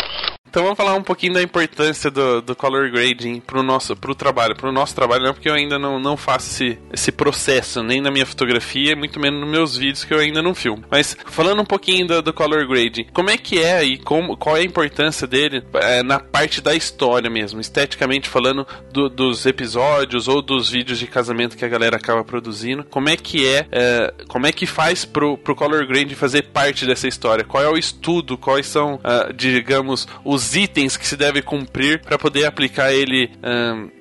Então vamos falar um pouquinho da importância do, do color grading pro nosso pro trabalho. Pro nosso trabalho não, porque eu ainda não, não faço esse, esse processo, nem na minha fotografia, muito menos nos meus vídeos que eu ainda não filmo. Mas falando um pouquinho do, do color grading, como é que é e como, qual é a importância dele é, na parte da história mesmo, esteticamente falando do, dos episódios ou dos vídeos de casamento que a galera acaba produzindo, como é que é, é como é que faz pro, pro color grading fazer parte dessa história? Qual é o estudo, quais são, uh, digamos, os os itens que se deve cumprir para poder aplicar ele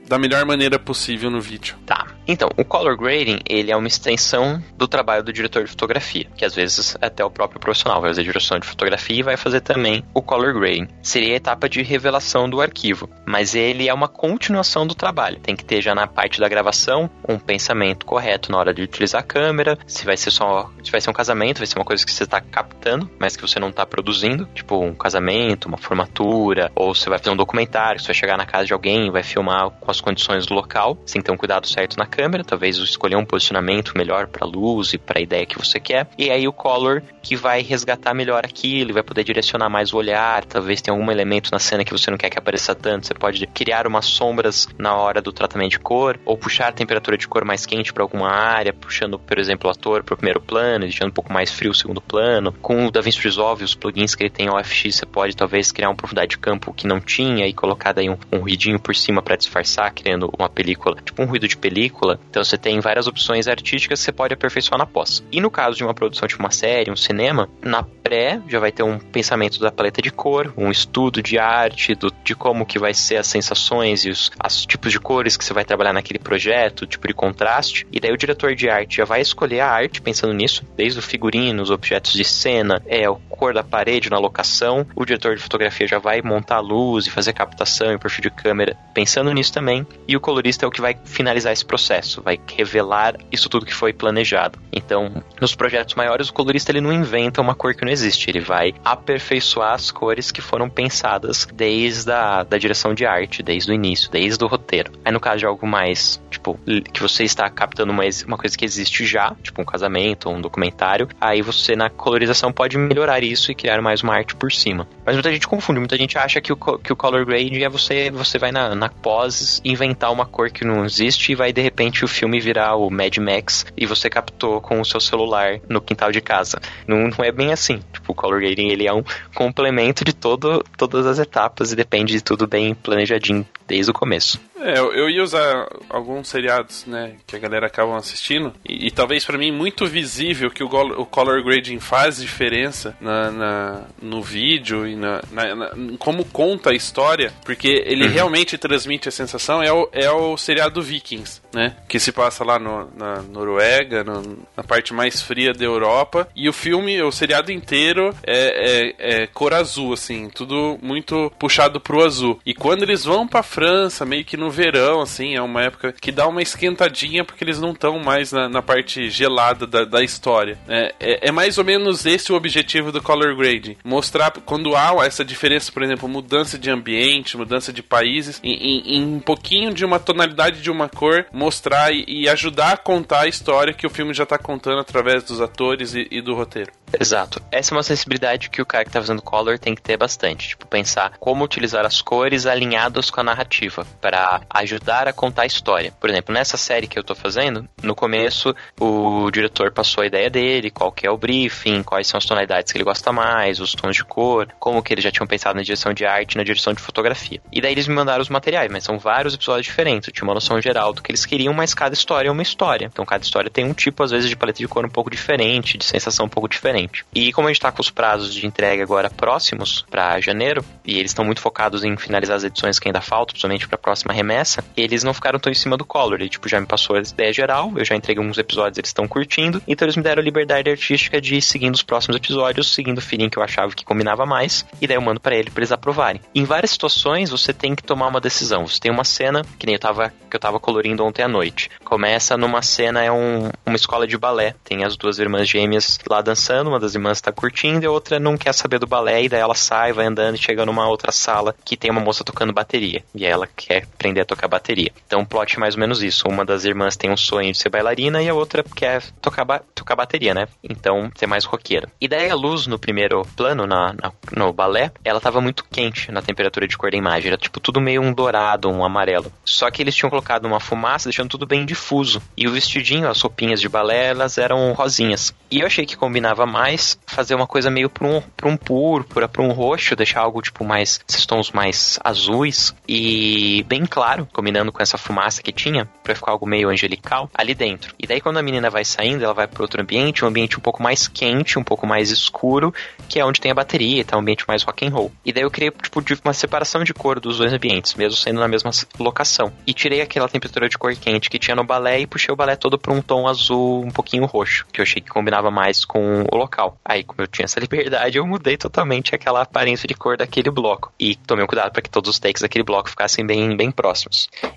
da melhor maneira possível no vídeo. Tá. Então, o color grading, ele é uma extensão do trabalho do diretor de fotografia, que às vezes até o próprio profissional vai fazer direção de fotografia e vai fazer também o color grading. Seria a etapa de revelação do arquivo, mas ele é uma continuação do trabalho. Tem que ter já na parte da gravação um pensamento correto na hora de utilizar a câmera, se vai ser só, se vai ser um casamento, vai ser uma coisa que você está captando, mas que você não está produzindo, tipo um casamento, uma formatura, ou você vai fazer um documentário, você vai chegar na casa de alguém, vai filmar com as as condições do local, sem ter um cuidado certo na câmera, talvez escolher um posicionamento melhor para luz e para a ideia que você quer. E aí o color que vai resgatar melhor aquilo, vai poder direcionar mais o olhar, talvez tenha algum elemento na cena que você não quer que apareça tanto, você pode criar umas sombras na hora do tratamento de cor, ou puxar a temperatura de cor mais quente para alguma área, puxando, por exemplo, o ator para o primeiro plano, deixando um pouco mais frio o segundo plano. Com o DaVinci Resolve, os plugins que ele tem OFX, você pode talvez criar uma profundidade de campo que não tinha e colocar daí um, um ruidinho por cima para disfarçar criando uma película, tipo um ruído de película. Então você tem várias opções artísticas que você pode aperfeiçoar na pós. E no caso de uma produção tipo uma série, um cinema, na pré já vai ter um pensamento da paleta de cor, um estudo de arte, do, de como que vai ser as sensações e os tipos de cores que você vai trabalhar naquele projeto, tipo de contraste. E daí o diretor de arte já vai escolher a arte pensando nisso, desde o figurino, os objetos de cena, é a cor da parede na locação. O diretor de fotografia já vai montar a luz e fazer captação e perfil de câmera pensando nisso também e o colorista é o que vai finalizar esse processo, vai revelar isso tudo que foi planejado. Então, nos projetos maiores, o colorista ele não inventa uma cor que não existe, ele vai aperfeiçoar as cores que foram pensadas desde a da direção de arte, desde o início, desde o roteiro. Aí no caso de algo mais, tipo, que você está captando uma, uma coisa que existe já, tipo um casamento ou um documentário, aí você na colorização pode melhorar isso e criar mais uma arte por cima. Mas muita gente confunde, muita gente acha que o, que o color grade é você, você vai na, na pós inventar uma cor que não existe e vai de repente o filme virar o Mad Max e você captou com o seu celular no quintal de casa. Não, não é bem assim. Tipo, o color grading ele é um complemento de todo, todas as etapas e depende de tudo bem planejadinho desde o começo. É, eu ia usar alguns seriados, né, que a galera acaba assistindo, e, e talvez para mim muito visível que o, o, color grading faz diferença na, na no vídeo e na, na, na, como conta a história, porque ele uhum. realmente transmite a sensação, é o, é o seriado Vikings, né, que se passa lá no, na Noruega, no, na parte mais fria da Europa, e o filme, o seriado inteiro é, é, é cor azul, assim, tudo muito puxado pro azul. E quando eles vão pra França, meio que no verão, assim, é uma época que dá uma esquentadinha porque eles não estão mais na, na, parte gelada da, da história. É, é, é, mais ou menos esse o objetivo do color grading. Mostrar quando há essa diferença, por exemplo, mudança de ambiente, mudança de países, em, em, em um pouquinho de uma tonalidade de uma cor, mostrar e, e, ajudar a contar a história que o filme já está contando através dos atores e, e do roteiro. Exato. Essa é uma sensibilidade que o cara que tá fazendo color tem que ter bastante. Tipo, pensar como utilizar as cores alinhadas com a narrativa para ajudar a contar a história. Por exemplo, nessa série que eu tô fazendo, no começo o diretor passou a ideia dele, qual que é o briefing, quais são as tonalidades que ele gosta mais, os tons de cor, como que eles já tinham pensado na direção de arte, na direção de fotografia. E daí eles me mandaram os materiais, mas são vários episódios diferentes. Eu tinha uma noção geral do que eles queriam, mas cada história é uma história. Então cada história tem um tipo, às vezes, de paleta de cor um pouco diferente, de sensação um pouco diferente. E como a gente tá com os prazos de entrega agora próximos para janeiro, e eles estão muito focados em finalizar as edições que ainda faltam, principalmente para a próxima remessa, eles não ficaram tão em cima do color. Ele, tipo, já me passou a ideia geral, eu já entreguei uns episódios, eles estão curtindo, então eles me deram a liberdade artística de ir seguindo os próximos episódios, seguindo o feeling que eu achava que combinava mais, e daí eu mando para ele para eles aprovarem. Em várias situações, você tem que tomar uma decisão. Você tem uma cena, que nem eu tava, que eu tava colorindo ontem à noite. Começa numa cena, é um, uma escola de balé, tem as duas irmãs gêmeas lá dançando, uma das irmãs tá curtindo e a outra não quer saber do balé, e daí ela sai, vai andando e chega numa outra sala que tem uma moça tocando bateria, e ela quer aprender a tocar bateria. Então o plot é mais ou menos isso. Uma das irmãs tem um sonho de ser bailarina e a outra quer tocar, ba tocar bateria, né? Então ser mais roqueira. E daí a luz no primeiro plano, na, na, no balé, ela tava muito quente na temperatura de cor da imagem. Era tipo tudo meio um dourado, um amarelo. Só que eles tinham colocado uma fumaça, deixando tudo bem difuso. E o vestidinho, as roupinhas de balé, elas eram rosinhas. E eu achei que combinava mais fazer uma coisa meio pra um, pra um púrpura, pra um roxo, deixar algo tipo mais. esses tons mais azuis e bem claro, combinando com essa fumaça que tinha, pra ficar algo meio angelical ali dentro. E daí quando a menina vai saindo, ela vai para outro ambiente, um ambiente um pouco mais quente, um pouco mais escuro, que é onde tem a bateria, tá um ambiente mais rock and roll. E daí eu criei tipo uma separação de cor dos dois ambientes, mesmo sendo na mesma locação. E tirei aquela temperatura de cor quente que tinha no balé e puxei o balé todo para um tom azul um pouquinho roxo, que eu achei que combinava mais com o local. Aí, como eu tinha essa <laughs> liberdade, eu mudei totalmente aquela aparência de cor daquele bloco. E tomei um cuidado para que todos os takes daquele bloco ficassem bem, bem próximos.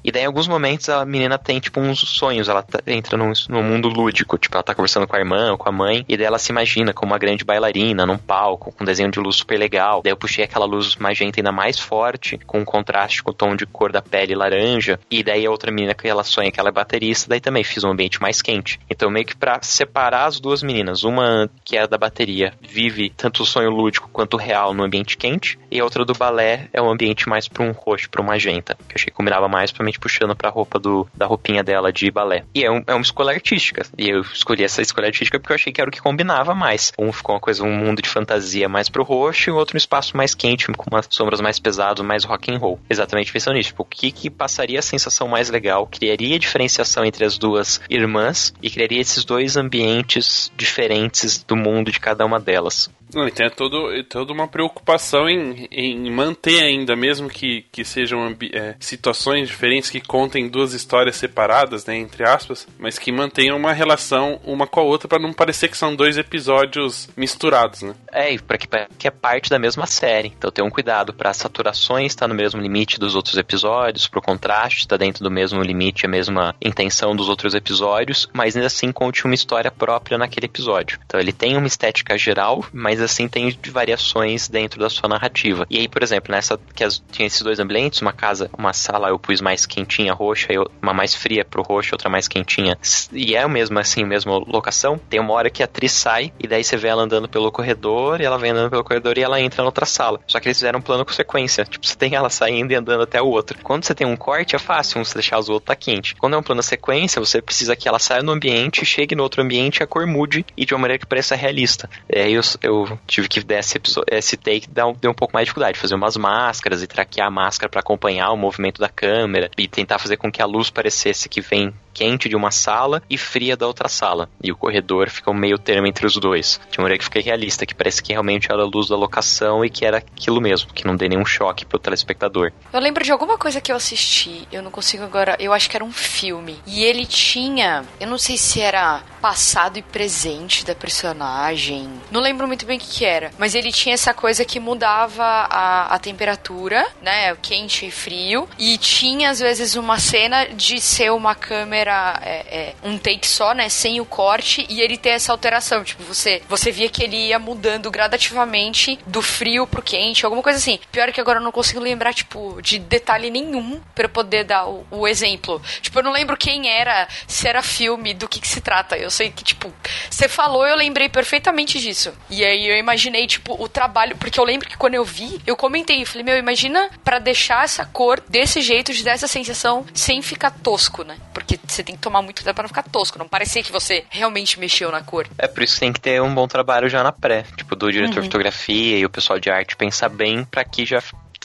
E daí, em alguns momentos, a menina tem, tipo, uns sonhos. Ela tá, entra num, num mundo lúdico. Tipo, ela tá conversando com a irmã ou com a mãe. E daí ela se imagina como uma grande bailarina num palco, com um desenho de luz super legal. Daí eu puxei aquela luz magenta ainda mais forte, com um contraste com o tom de cor da pele laranja. E daí a outra menina que ela sonha que ela é baterista. Daí também fiz um ambiente mais quente. Então, meio que pra separar as duas meninas. Uma que é da bateria, vive tanto o sonho lúdico quanto o real no ambiente quente. E a outra do balé é um ambiente mais pra um roxo, pra um magenta. Que eu achei combinava mais, provavelmente puxando pra roupa do, da roupinha dela de balé. E é, um, é uma escolha artística. E eu escolhi essa escolha artística porque eu achei que era o que combinava mais. Um ficou uma coisa, um mundo de fantasia mais pro roxo e o outro um espaço mais quente, com umas sombras mais pesadas, mais rock and roll. Exatamente pensando nisso. Tipo, o que que passaria a sensação mais legal, criaria diferenciação entre as duas irmãs e criaria esses dois ambientes diferentes do mundo de cada uma delas. Não, então é todo, toda uma preocupação em, em manter ainda, mesmo que, que sejam é, situações diferentes que contem duas histórias separadas, né, entre aspas, mas que mantenham uma relação uma com a outra para não parecer que são dois episódios misturados, né? É, para que, que é parte da mesma série. Então tem um cuidado para saturações estar tá no mesmo limite dos outros episódios, pro contraste estar tá dentro do mesmo limite, a mesma intenção dos outros episódios, mas ainda assim conte uma história própria naquele episódio. Então ele tem uma estética geral, mas assim tem variações dentro da sua narrativa. E aí, por exemplo, nessa que as, tinha esses dois ambientes, uma casa, uma sala eu pus mais quentinha roxa, uma mais fria pro roxo, outra mais quentinha. E é o mesmo assim, mesma locação. Tem uma hora que a atriz sai e daí você vê ela andando pelo corredor, e ela vem andando pelo corredor e ela entra na outra sala. Só que eles fizeram um plano com sequência. Tipo, você tem ela saindo e andando até o outro. Quando você tem um corte, é fácil você deixar os outros tá quente. Quando é um plano sequência, você precisa que ela saia no ambiente, chegue no outro ambiente a cor mude e de uma maneira que pareça realista. É, eu, eu tive que dar esse, esse take deu deu um pouco mais de dificuldade, fazer umas máscaras e traquear a máscara para acompanhar o movimento da câmera e tentar fazer com que a luz parecesse que vem quente de uma sala e fria da outra sala. E o corredor fica um meio termo entre os dois. De uma maneira que fica realista, que parece que realmente era a luz da locação e que era aquilo mesmo, que não dê nenhum choque pro telespectador. Eu lembro de alguma coisa que eu assisti, eu não consigo agora, eu acho que era um filme. E ele tinha, eu não sei se era passado e presente da personagem. Não lembro muito bem o que, que era. Mas ele tinha essa coisa que mudava a, a temperatura, né? Quente e frio. E tinha, às vezes, uma cena de ser uma câmera câmera é, é, um take só, né? Sem o corte, e ele ter essa alteração. Tipo, você, você via que ele ia mudando gradativamente do frio pro quente, alguma coisa assim. Pior é que agora eu não consigo lembrar, tipo, de detalhe nenhum para poder dar o, o, exemplo. Tipo, eu não lembro quem era, se era filme, do que, que se trata. Eu sei que, tipo, você falou, eu lembrei perfeitamente disso. E aí eu imaginei, tipo, o trabalho. Porque eu lembro que quando eu vi, eu comentei, eu falei, meu, imagina para deixar essa cor desse jeito, de dar essa sensação sem ficar tosco, né? Porque você tem que tomar muito cuidado pra não ficar tosco, não parecer que você realmente mexeu na cor. É por isso que tem que ter um bom trabalho já na pré, tipo, do diretor uhum. de fotografia e o pessoal de arte pensar bem para que já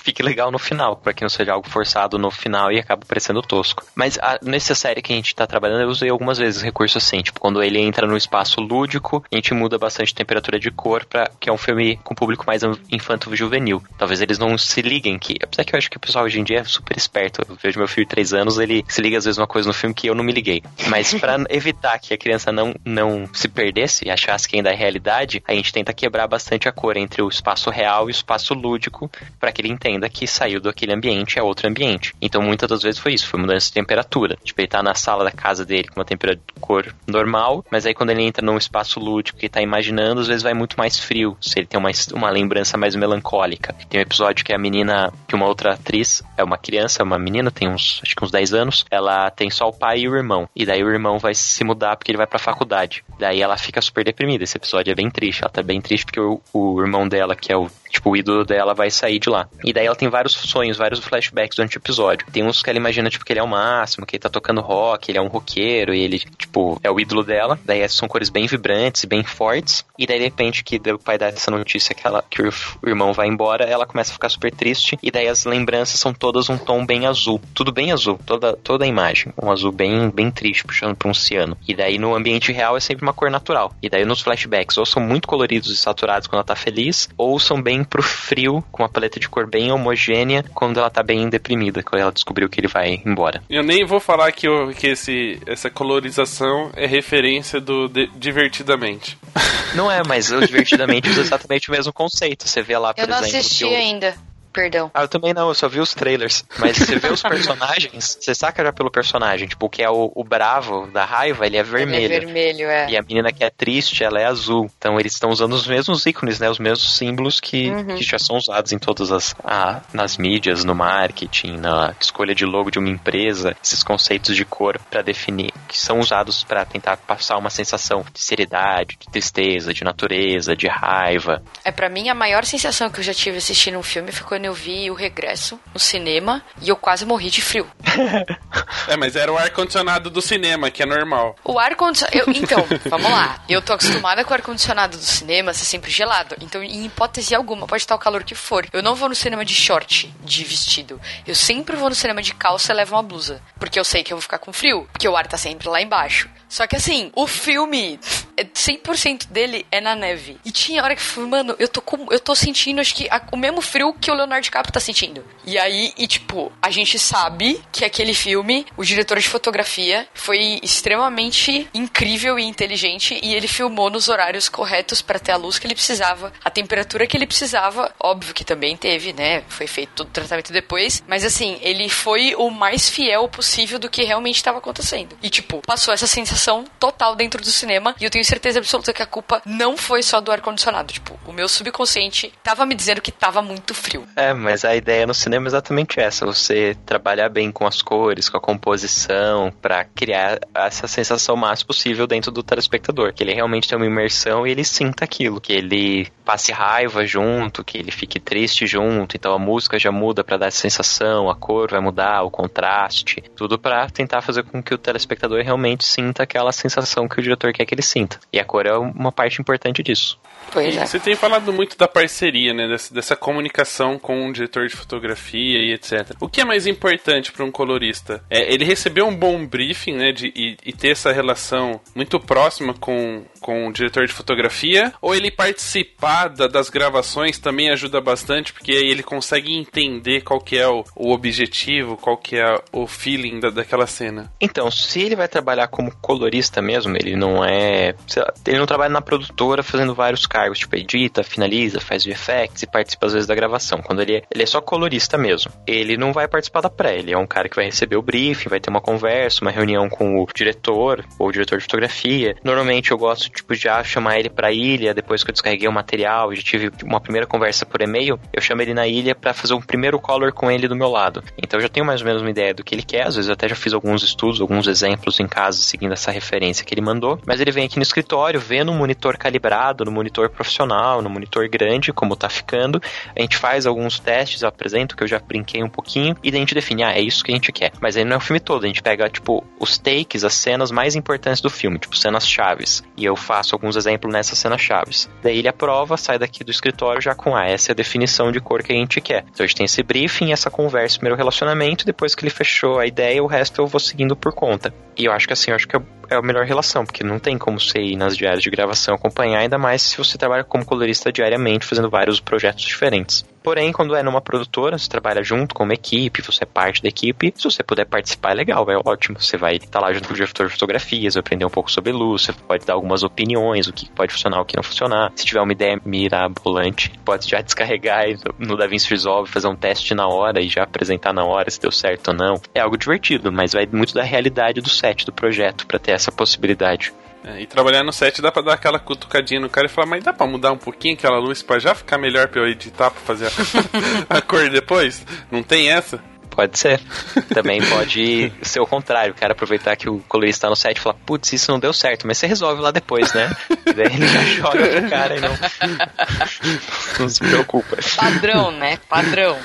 fique legal no final, para que não seja algo forçado no final e acabe parecendo tosco. Mas a, nessa série que a gente tá trabalhando, eu usei algumas vezes recurso assim, tipo, quando ele entra no espaço lúdico, a gente muda bastante a temperatura de cor para que é um filme com público mais infanto-juvenil. Talvez eles não se liguem que, apesar que eu acho que o pessoal hoje em dia é super esperto. Eu vejo meu filho de 3 anos, ele se liga às vezes uma coisa no filme que eu não me liguei. Mas para <laughs> evitar que a criança não, não se perdesse e achasse que ainda é realidade, a gente tenta quebrar bastante a cor entre o espaço real e o espaço lúdico para que ele entenda que saiu daquele ambiente é outro ambiente. Então muitas das vezes foi isso, foi mudança de temperatura. Tipo, ele tá na sala da casa dele com uma temperatura normal, mas aí quando ele entra num espaço lúdico que tá imaginando, às vezes vai muito mais frio, se ele tem uma, uma lembrança mais melancólica. Tem um episódio que a menina, que uma outra atriz, é uma criança, uma menina, tem uns, acho que uns 10 anos, ela tem só o pai e o irmão. E daí o irmão vai se mudar porque ele vai pra faculdade. Daí ela fica super deprimida. Esse episódio é bem triste. Ela tá bem triste porque o, o irmão dela, que é o Tipo, o ídolo dela vai sair de lá. E daí ela tem vários sonhos, vários flashbacks durante o episódio. Tem uns que ela imagina, tipo, que ele é o máximo, que ele tá tocando rock, ele é um roqueiro, e ele, tipo, é o ídolo dela. Daí são cores bem vibrantes e bem fortes. E daí, de repente, que o pai dá essa notícia que, ela, que o irmão vai embora, ela começa a ficar super triste. E daí as lembranças são todas um tom bem azul. Tudo bem azul, toda, toda a imagem. Um azul bem, bem triste, puxando pra um ciano. E daí no ambiente real é sempre uma cor natural. E daí nos flashbacks, ou são muito coloridos e saturados quando ela tá feliz, ou são bem pro frio, com uma paleta de cor bem homogênea, quando ela tá bem deprimida, quando ela descobriu que ele vai embora. Eu nem vou falar que, eu, que esse, essa colorização é referência do de, Divertidamente. Não é, mas o Divertidamente usa exatamente o mesmo conceito. Você vê lá, por eu não exemplo. assisti ainda perdão. Ah, eu também não, eu só vi os trailers. Mas você vê os <laughs> personagens, você saca já pelo personagem. Tipo, que é o, o bravo da raiva, ele é vermelho. Ele é vermelho, é. E a menina que é triste, ela é azul. Então eles estão usando os mesmos ícones, né? Os mesmos símbolos que, uhum. que já são usados em todas as. Ah, nas mídias, no marketing, na escolha de logo de uma empresa. Esses conceitos de cor para definir, que são usados para tentar passar uma sensação de seriedade, de tristeza, de natureza, de raiva. É, para mim, a maior sensação que eu já tive assistindo um filme foi quando eu vi o regresso no cinema e eu quase morri de frio. <laughs> é, mas era o ar-condicionado do cinema, que é normal. O ar-condicionado. Então, vamos lá. Eu tô acostumada com o ar-condicionado do cinema ser sempre gelado. Então, em hipótese alguma, pode estar o calor que for. Eu não vou no cinema de short, de vestido. Eu sempre vou no cinema de calça e levo uma blusa. Porque eu sei que eu vou ficar com frio. Porque o ar tá sempre lá embaixo. Só que assim, o filme, 100% é, dele é na neve. E tinha hora que foi, mano, eu tô com, eu tô sentindo acho que a, o mesmo frio que o Leonardo DiCaprio tá sentindo. E aí, e tipo, a gente sabe que aquele filme, o diretor de fotografia foi extremamente incrível e inteligente e ele filmou nos horários corretos para ter a luz que ele precisava, a temperatura que ele precisava. Óbvio que também teve, né? Foi feito todo o tratamento depois, mas assim, ele foi o mais fiel possível do que realmente estava acontecendo. E tipo, passou essa sensação total dentro do cinema e eu tenho certeza absoluta que a culpa não foi só do ar-condicionado. Tipo, o meu subconsciente tava me dizendo que tava muito frio. É, mas a ideia no cinema é exatamente essa: você trabalhar bem com as cores, com a composição, para criar essa sensação mais possível dentro do telespectador. Que ele realmente tenha uma imersão e ele sinta aquilo. Que ele passe raiva junto, que ele fique triste junto. Então a música já muda para dar essa sensação, a cor vai mudar, o contraste. Tudo para tentar fazer com que o telespectador realmente sinta aquela sensação que o diretor quer que ele sinta. E a cor é uma parte importante disso. Pois é. Você tem falado muito da parceria, né? Dessa, dessa comunicação com o diretor de fotografia e etc. O que é mais importante para um colorista? É ele receber um bom briefing, né? De, e, e, ter essa relação muito próxima com, com o diretor de fotografia? Ou ele participar da, das gravações também ajuda bastante, porque aí ele consegue entender qual que é o, o objetivo, qual que é o feeling da, daquela cena? Então, se ele vai trabalhar como colorista, colorista mesmo, ele não é. Lá, ele não trabalha na produtora fazendo vários cargos, tipo, edita, finaliza, faz VFX e participa às vezes da gravação. Quando ele é, ele é só colorista mesmo. Ele não vai participar da pré, ele é um cara que vai receber o briefing, vai ter uma conversa, uma reunião com o diretor ou o diretor de fotografia. Normalmente eu gosto, tipo, já chamar ele pra ilha, depois que eu descarreguei o material, já tive uma primeira conversa por e-mail, eu chamo ele na ilha para fazer um primeiro color com ele do meu lado. Então eu já tenho mais ou menos uma ideia do que ele quer, às vezes eu até já fiz alguns estudos, alguns exemplos em casa seguindo essa referência que ele mandou, mas ele vem aqui no escritório, vê no monitor calibrado, no monitor profissional, no monitor grande, como tá ficando, a gente faz alguns testes, eu apresento, que eu já brinquei um pouquinho, e daí a gente define, ah, é isso que a gente quer. Mas aí não é o filme todo, a gente pega, tipo, os takes, as cenas mais importantes do filme, tipo, cenas chaves, e eu faço alguns exemplos nessas cenas chaves. Daí ele aprova, sai daqui do escritório já com, ah, essa é a definição de cor que a gente quer. Então a gente tem esse briefing, essa conversa, primeiro relacionamento, depois que ele fechou a ideia, o resto eu vou seguindo por conta. E eu acho que assim, eu acho que é a melhor relação, porque não tem como você ir nas diárias de gravação acompanhar, ainda mais se você trabalha como colorista diariamente, fazendo vários projetos diferentes. Porém, quando é numa produtora, você trabalha junto com uma equipe, você é parte da equipe, se você puder participar, é legal, é ótimo. Você vai estar lá junto com o diretor de fotografias, vai aprender um pouco sobre luz, você pode dar algumas opiniões, o que pode funcionar, o que não funcionar. Se tiver uma ideia mirabolante, pode já <laughs> descarregar no DaVinci Resolve, fazer um teste na hora e já apresentar na hora se deu certo ou não. É algo divertido, mas vai muito da realidade do set, do projeto, para ter essa possibilidade. É, e trabalhar no set dá pra dar aquela cutucadinha no cara e falar, mas dá pra mudar um pouquinho aquela luz pra já ficar melhor pra eu editar pra fazer a, <laughs> a cor depois? Não tem essa? Pode ser. Também pode ser o contrário, o cara aproveitar que o colorista tá no set e falar, putz, isso não deu certo, mas você resolve lá depois, né? E daí ele já <laughs> joga pro cara e não, não se preocupa. Padrão, né? Padrão.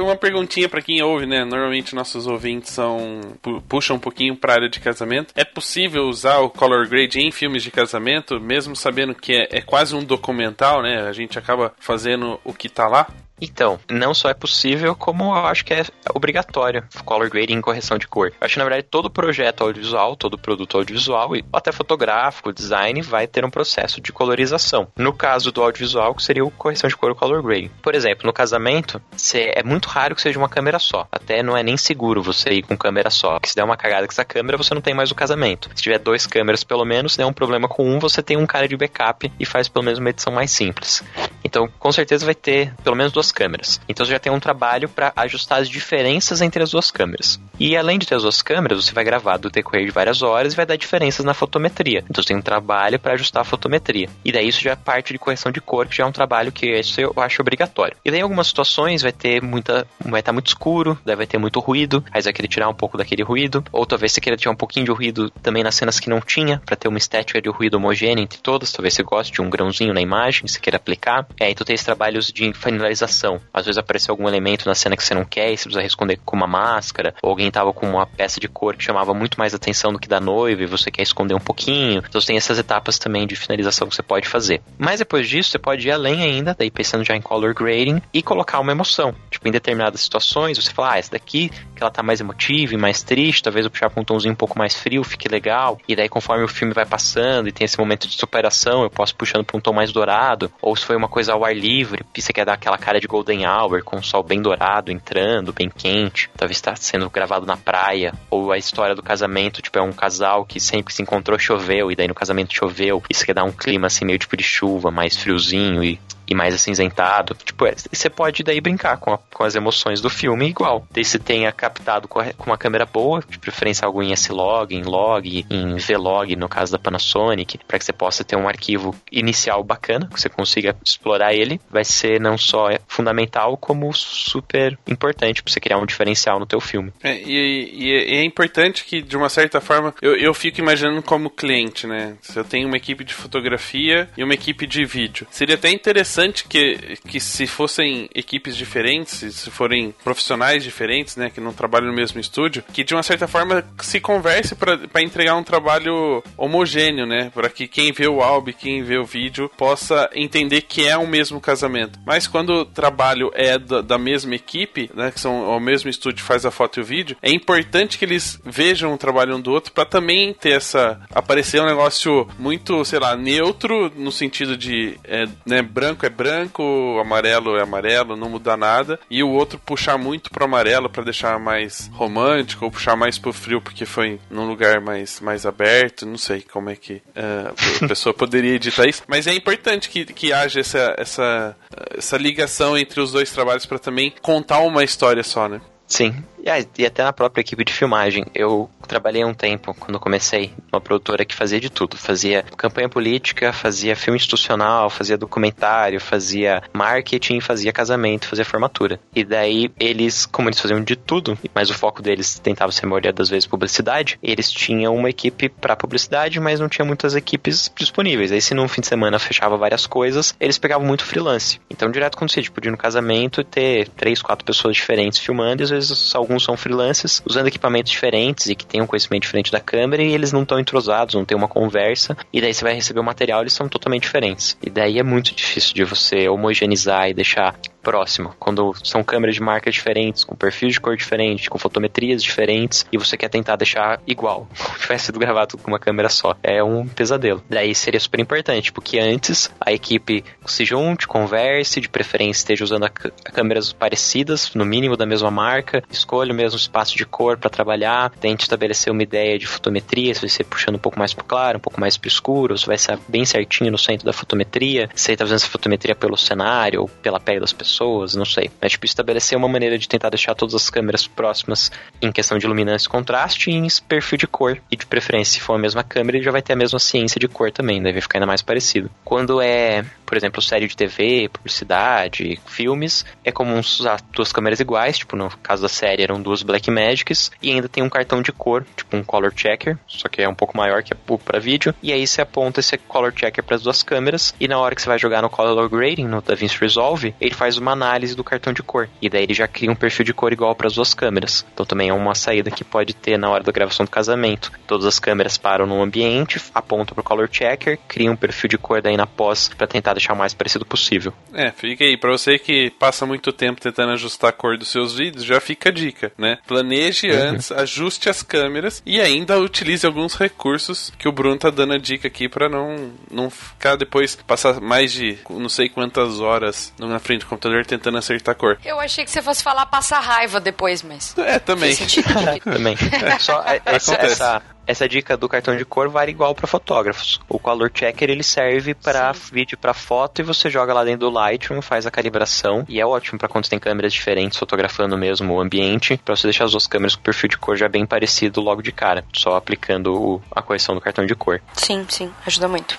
Uma perguntinha para quem ouve, né? Normalmente nossos ouvintes são puxam um pouquinho para área de casamento. É possível usar o color grade em filmes de casamento, mesmo sabendo que é, é quase um documental, né? A gente acaba fazendo o que tá lá? Então, não só é possível, como eu acho que é obrigatório color grading em correção de cor. Eu acho que, na verdade, todo projeto audiovisual, todo produto audiovisual, e até fotográfico, design, vai ter um processo de colorização. No caso do audiovisual, que seria o correção de cor, o color grading. Por exemplo, no casamento, é muito raro que seja uma câmera só. Até não é nem seguro você ir com câmera só. Porque se der uma cagada com essa câmera, você não tem mais o casamento. Se tiver dois câmeras, pelo menos, se der um problema com um, você tem um cara de backup e faz pelo menos uma edição mais simples. Então, com certeza vai ter pelo menos duas câmeras. Então você já tem um trabalho para ajustar as diferenças entre as duas câmeras. E além de ter as duas câmeras, você vai gravar do decorrer de várias horas e vai dar diferenças na fotometria. Então você tem um trabalho para ajustar a fotometria. E daí isso já é parte de correção de cor, que já é um trabalho que eu acho obrigatório. E daí em algumas situações vai ter muita. vai estar muito escuro, daí vai ter muito ruído, aí você vai querer tirar um pouco daquele ruído. Ou talvez você queira tirar um pouquinho de ruído também nas cenas que não tinha, para ter uma estética de ruído homogênea entre todas. Talvez você goste de um grãozinho na imagem, você queira aplicar. É, então tem esses trabalhos de finalização. Às vezes apareceu algum elemento na cena que você não quer e você precisa responder com uma máscara, ou alguém tava com uma peça de cor que chamava muito mais atenção do que da noiva e você quer esconder um pouquinho. Então tem essas etapas também de finalização que você pode fazer. Mas depois disso, você pode ir além ainda, daí pensando já em color grading e colocar uma emoção. Tipo, em determinadas situações, você fala, ah, essa daqui, que ela tá mais emotiva e mais triste, talvez eu puxar pra um tomzinho um pouco mais frio, fique legal. E daí, conforme o filme vai passando e tem esse momento de superação, eu posso puxando pra um tom mais dourado. Ou se foi uma coisa ao ar livre, você quer dar aquela cara de golden hour, com o sol bem dourado entrando, bem quente. Talvez está sendo gravado na praia. Ou a história do casamento, tipo, é um casal que sempre se encontrou, choveu, e daí no casamento choveu. Você quer dar um clima assim, meio tipo de chuva, mais friozinho e e mais acinzentado. Tipo, é, você pode daí brincar com, a, com as emoções do filme igual. Desde se tenha captado com, a, com uma câmera boa, de preferência algo em S-Log, em Log, em V-Log, no caso da Panasonic, para que você possa ter um arquivo inicial bacana, que você consiga explorar ele, vai ser não só fundamental, como super importante para você criar um diferencial no teu filme. É, e, e, é importante que, de uma certa forma, eu, eu fico imaginando como cliente, né? Se eu tenho uma equipe de fotografia e uma equipe de vídeo. Seria até interessante interessante que, que se fossem equipes diferentes, se forem profissionais diferentes, né, que não trabalham no mesmo estúdio, que de uma certa forma se converse para entregar um trabalho homogêneo, né, para que quem vê o álbum, quem vê o vídeo possa entender que é o mesmo casamento. Mas quando o trabalho é da, da mesma equipe, né, que são o mesmo estúdio faz a foto e o vídeo, é importante que eles vejam o trabalho um do outro para também ter essa aparecer um negócio muito, sei lá, neutro no sentido de é, né, branco é branco, o amarelo é amarelo, não muda nada. E o outro puxar muito pro amarelo para deixar mais romântico, ou puxar mais pro frio porque foi num lugar mais, mais aberto. Não sei como é que uh, a pessoa <laughs> poderia editar isso. Mas é importante que, que haja essa, essa, essa ligação entre os dois trabalhos para também contar uma história só, né? Sim, e até na própria equipe de filmagem. Eu trabalhei um tempo, quando comecei, uma produtora que fazia de tudo. Fazia campanha política, fazia filme institucional, fazia documentário, fazia marketing, fazia casamento, fazia formatura. E daí eles, como eles faziam de tudo, mas o foco deles tentava ser a maioria das vezes publicidade, eles tinham uma equipe para publicidade, mas não tinha muitas equipes disponíveis. Aí se num fim de semana fechava várias coisas, eles pegavam muito freelance. Então direto quando você podia ir no casamento ter três, quatro pessoas diferentes filmando, e às vezes alguns são freelancers usando equipamentos diferentes e que tem um conhecimento diferente da câmera e eles não estão entrosados, não tem uma conversa, e daí você vai receber o material, eles são totalmente diferentes. E daí é muito difícil de você homogeneizar e deixar próximo. Quando são câmeras de marca diferentes, com perfil de cor diferente, com fotometrias diferentes, e você quer tentar deixar igual, <laughs> como tivesse sido gravado com uma câmera só. É um pesadelo. Daí seria super importante, porque antes a equipe se junte, converse, de preferência esteja usando câmeras parecidas, no mínimo da mesma marca, escolha o mesmo espaço de cor para trabalhar, tente estabelecer uma ideia de fotometria, se vai ser puxando um pouco mais pro claro, um pouco mais pro escuro, se vai ser bem certinho no centro da fotometria, se tá fazendo essa fotometria pelo cenário ou pela pele das pessoas pessoas, não sei. É tipo estabelecer uma maneira de tentar deixar todas as câmeras próximas em questão de luminância e contraste e em perfil de cor. E de preferência, se for a mesma câmera, ele já vai ter a mesma ciência de cor também, deve ficar ainda mais parecido. Quando é, por exemplo, série de TV, publicidade, filmes, é comum usar duas câmeras iguais, tipo no caso da série eram duas Blackmagics, e ainda tem um cartão de cor, tipo um color checker, só que é um pouco maior que o para vídeo, e aí você aponta esse color checker para as duas câmeras, e na hora que você vai jogar no color grading, no DaVinci Resolve, ele faz uma análise do cartão de cor. E daí ele já cria um perfil de cor igual para as duas câmeras. Então também é uma saída que pode ter na hora da gravação do casamento. Todas as câmeras param no ambiente, apontam para o color checker, cria um perfil de cor daí na pós para tentar deixar o mais parecido possível. É, fica aí. Para você que passa muito tempo tentando ajustar a cor dos seus vídeos, já fica a dica, né? Planeje uhum. antes, ajuste as câmeras e ainda utilize alguns recursos que o Bruno tá dando a dica aqui para não, não ficar depois, passar mais de não sei quantas horas na frente do computador computador tentando acertar a cor. Eu achei que você fosse falar passar raiva depois, mas. É, também. <laughs> também. Só é, essa, essa, essa dica do cartão de cor vale igual para fotógrafos. O color checker ele serve para vídeo para foto e você joga lá dentro do Lightroom, faz a calibração e é ótimo para quando tem câmeras diferentes fotografando mesmo o ambiente, para você deixar as duas câmeras com perfil de cor já bem parecido logo de cara, só aplicando o, a correção do cartão de cor. Sim, sim, ajuda muito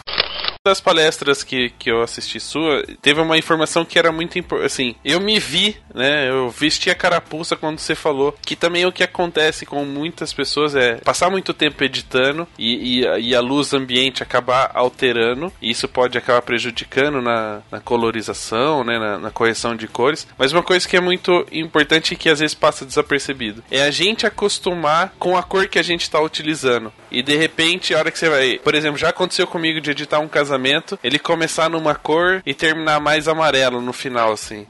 das palestras que, que eu assisti sua, teve uma informação que era muito importante. Assim, eu me vi, né? Eu vesti a carapuça quando você falou que também o que acontece com muitas pessoas é passar muito tempo editando e, e, e a luz ambiente acabar alterando. E isso pode acabar prejudicando na, na colorização, né? Na, na, correção de cores. Mas uma coisa que é muito importante e que às vezes passa desapercebido é a gente acostumar com a cor que a gente está utilizando. E de repente, a hora que você vai. Por exemplo, já aconteceu comigo de editar um casamento ele começar numa cor e terminar mais amarelo no final, assim.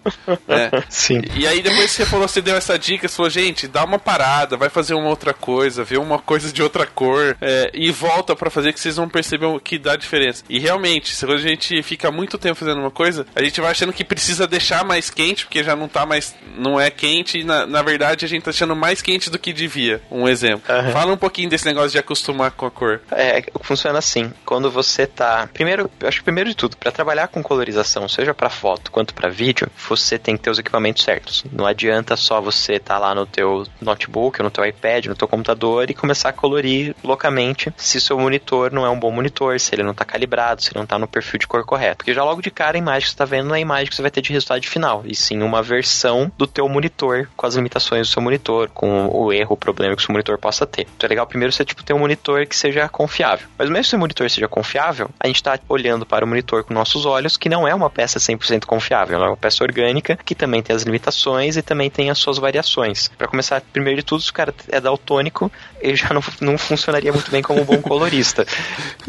né? <laughs> Sim. E aí depois você falou, você deu essa dica, você falou, gente, dá uma parada, vai fazer uma outra coisa, vê uma coisa de outra cor é, e volta para fazer que vocês vão perceber o que dá diferença. E realmente, se a gente fica muito tempo fazendo uma coisa, a gente vai achando que precisa deixar mais quente, porque já não tá mais, não é quente, e na, na verdade a gente tá achando mais quente do que devia. Um exemplo. Uhum. Fala um pouquinho desse negócio de acostumar com a cor. É, funciona assim. Quando você tá. Primeiro acho que primeiro de tudo, para trabalhar com colorização, seja para foto quanto para vídeo, você tem que ter os equipamentos certos. Não adianta só você estar tá lá no teu notebook, no teu iPad, no teu computador e começar a colorir loucamente se seu monitor não é um bom monitor, se ele não está calibrado, se ele não está no perfil de cor correto. Porque já logo de cara a imagem que você está vendo não é a imagem que você vai ter de resultado final, e sim uma versão do teu monitor com as limitações do seu monitor, com o erro, o problema que o seu monitor possa ter. Então é legal primeiro você tipo ter um monitor que seja confiável. Mas mesmo se o monitor seja confiável, a gente está olhando para o monitor com nossos olhos, que não é uma peça 100% confiável, ela é uma peça orgânica que também tem as limitações e também tem as suas variações. Para começar, primeiro de tudo, se o cara é daltônico, ele já não, não funcionaria muito bem como um bom colorista.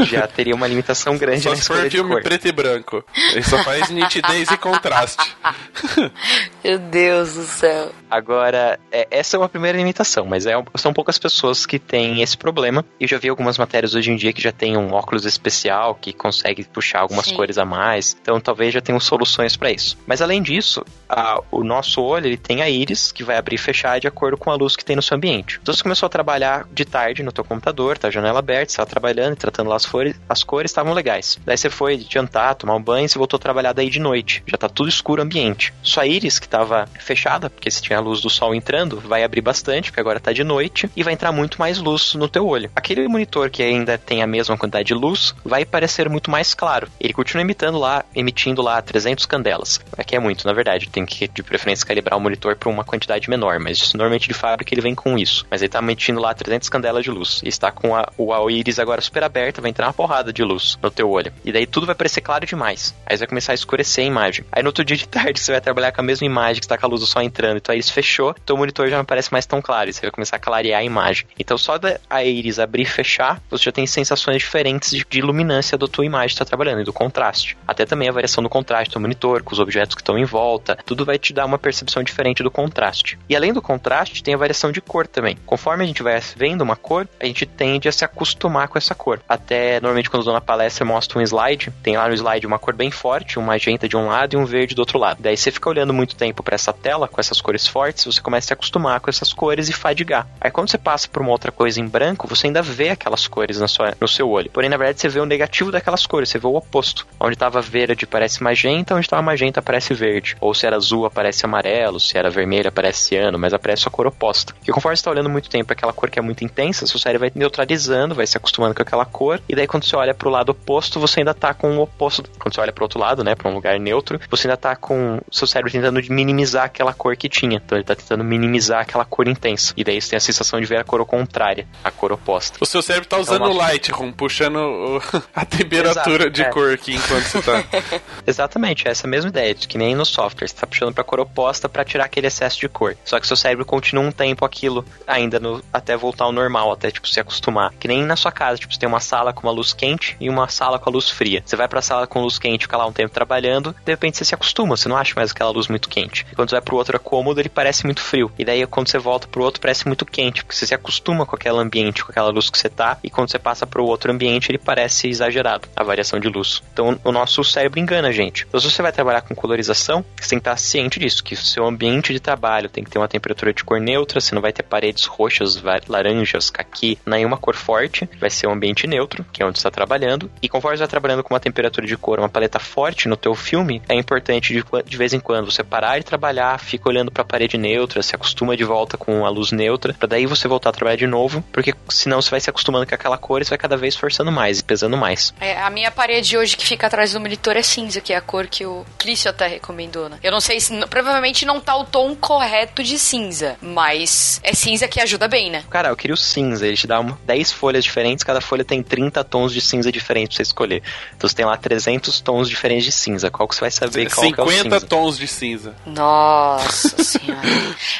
já teria uma limitação grande só na escolha de filme preto e branco. Ele só faz nitidez e contraste. <laughs> Meu Deus do céu. Agora, é, essa é uma primeira limitação, mas é, são poucas pessoas que têm esse problema. eu já vi algumas matérias hoje em dia que já tem um óculos especial que consegue puxar algumas Sim. cores a mais. Então talvez já tenham soluções para isso. Mas além disso, a- o nosso olho ele tem a íris que vai abrir e fechar de acordo com a luz que tem no seu ambiente. Então você começou a trabalhar de tarde no teu computador, tá a janela aberta, você tá trabalhando e tratando lá as cores, as cores estavam legais. Daí você foi jantar, tomar um banho, você voltou a trabalhar daí de noite. Já tá tudo escuro o ambiente. Sua íris que tava fechada, porque se tinha a luz do sol entrando, vai abrir bastante, porque agora tá de noite e vai entrar muito mais luz no teu olho. Aquele monitor que ainda tem a mesma quantidade de luz vai parecer muito mais claro. Ele continua imitando lá, emitindo lá 300 candelas. Aqui é muito, na verdade. Tem que, de preferência, calibrar o monitor para uma quantidade menor, mas normalmente de fábrica ele vem com isso. Mas ele tá emitindo lá 300 candelas de luz. E está com a, o a íris agora super aberta, vai entrar uma porrada de luz no teu olho. E daí tudo vai parecer claro demais. Aí vai começar a escurecer a imagem. Aí no outro dia de tarde você vai trabalhar com a mesma imagem que está com a luz do sol entrando. Então a íris fechou, teu monitor já não parece mais tão claro. Você vai começar a clarear a imagem. Então só a íris abrir e fechar, você já tem sensações diferentes de, de iluminância da tua imagem que está trabalhando e do contraste. Até também a variação do contraste do monitor, com os objetos que estão em volta. Tudo vai te dar uma percepção diferente do contraste. E além do contraste, tem a variação de cor também. Conforme a gente vai vendo uma cor, a gente tende a se acostumar com essa cor. Até normalmente quando eu dou na palestra eu mostro um slide, tem lá no slide uma cor bem forte, um magenta de um lado e um verde do outro lado. Daí você fica olhando muito tempo para essa tela com essas cores fortes, você começa a se acostumar com essas cores e fadigar. Aí quando você passa por uma outra coisa em branco, você ainda vê aquelas cores na sua, no seu olho. Porém, na verdade, você vê o negativo daquelas cores, você vê o oposto. Onde estava verde parece magenta, onde estava magenta aparece verde. Ou se era azul aparece amarelo, se era vermelho aparece ciano, mas aparece a cor oposta. E conforme você está olhando muito tempo aquela cor que é muito intensa, seu cérebro vai neutralizando, vai se acostumando com aquela cor, e daí quando você olha para o lado oposto, você ainda tá com o oposto. Quando você olha para outro lado, né, para um lugar neutro, você ainda tá com o seu cérebro tentando minimizar aquela cor que tinha. Então ele tá tentando minimizar aquela cor intensa. E daí você tem a sensação de ver a cor contrária, a cor oposta. O seu cérebro tá usando Então, o Lightroom, puxando o- <laughs> a temperatura Exato, de é. cor aqui enquanto você tá. <laughs> Exatamente, é essa mesma ideia, de que nem no software, você tá puxando pra cor oposta para tirar aquele excesso de cor. Só que seu cérebro continua um tempo aquilo ainda no- até voltar ao normal, até tipo se acostumar. Que nem na sua casa, tipo, você tem uma sala com uma luz quente e uma sala com a luz fria. Você vai pra sala com luz quente, fica lá um tempo trabalhando, de repente você se acostuma, você não acha mais aquela luz muito quente. E quando você vai pro outro cômodo, ele parece muito frio. E daí quando você volta pro outro, parece muito quente, porque você se acostuma com aquele ambiente, com aquela luz que você tá, e quando você passa pro outro ambiente, ele parece exagerado, a variação de luz. Então o nosso cérebro engana a gente. Então se você vai trabalhar com colorização, você tem que estar ciente disso, que o seu ambiente de trabalho tem que ter uma temperatura de cor neutra, você não vai ter paredes roxas, laranjas, caqui, nenhuma cor forte, vai ser um ambiente neutro, que é onde você está trabalhando. E conforme você está trabalhando com uma temperatura de cor, uma paleta forte no teu filme, é importante de, de vez em quando você parar de trabalhar, fica olhando para a parede neutra, se acostuma de volta com a luz neutra, para daí você voltar a trabalhar de novo, porque senão você vai se acostumando com aquela cor e você vai cada vez forçando mais e pesando mais. É, a minha parede hoje que fica atrás do monitor é cinza, que é a cor que o Clício até recomendou, né? Eu não sei se. Provavelmente não tá o tom correto de cinza, mas é cinza que ajuda bem, né? Cara, eu queria o cinza, ele te dá uma, 10 folhas diferentes, cada folha tem 30 tons de cinza diferentes pra você escolher. Então você tem lá 300 tons diferentes de cinza. Qual que você vai saber qual que é o 50 cinza? tons de cinza. Nossa <laughs> senhora.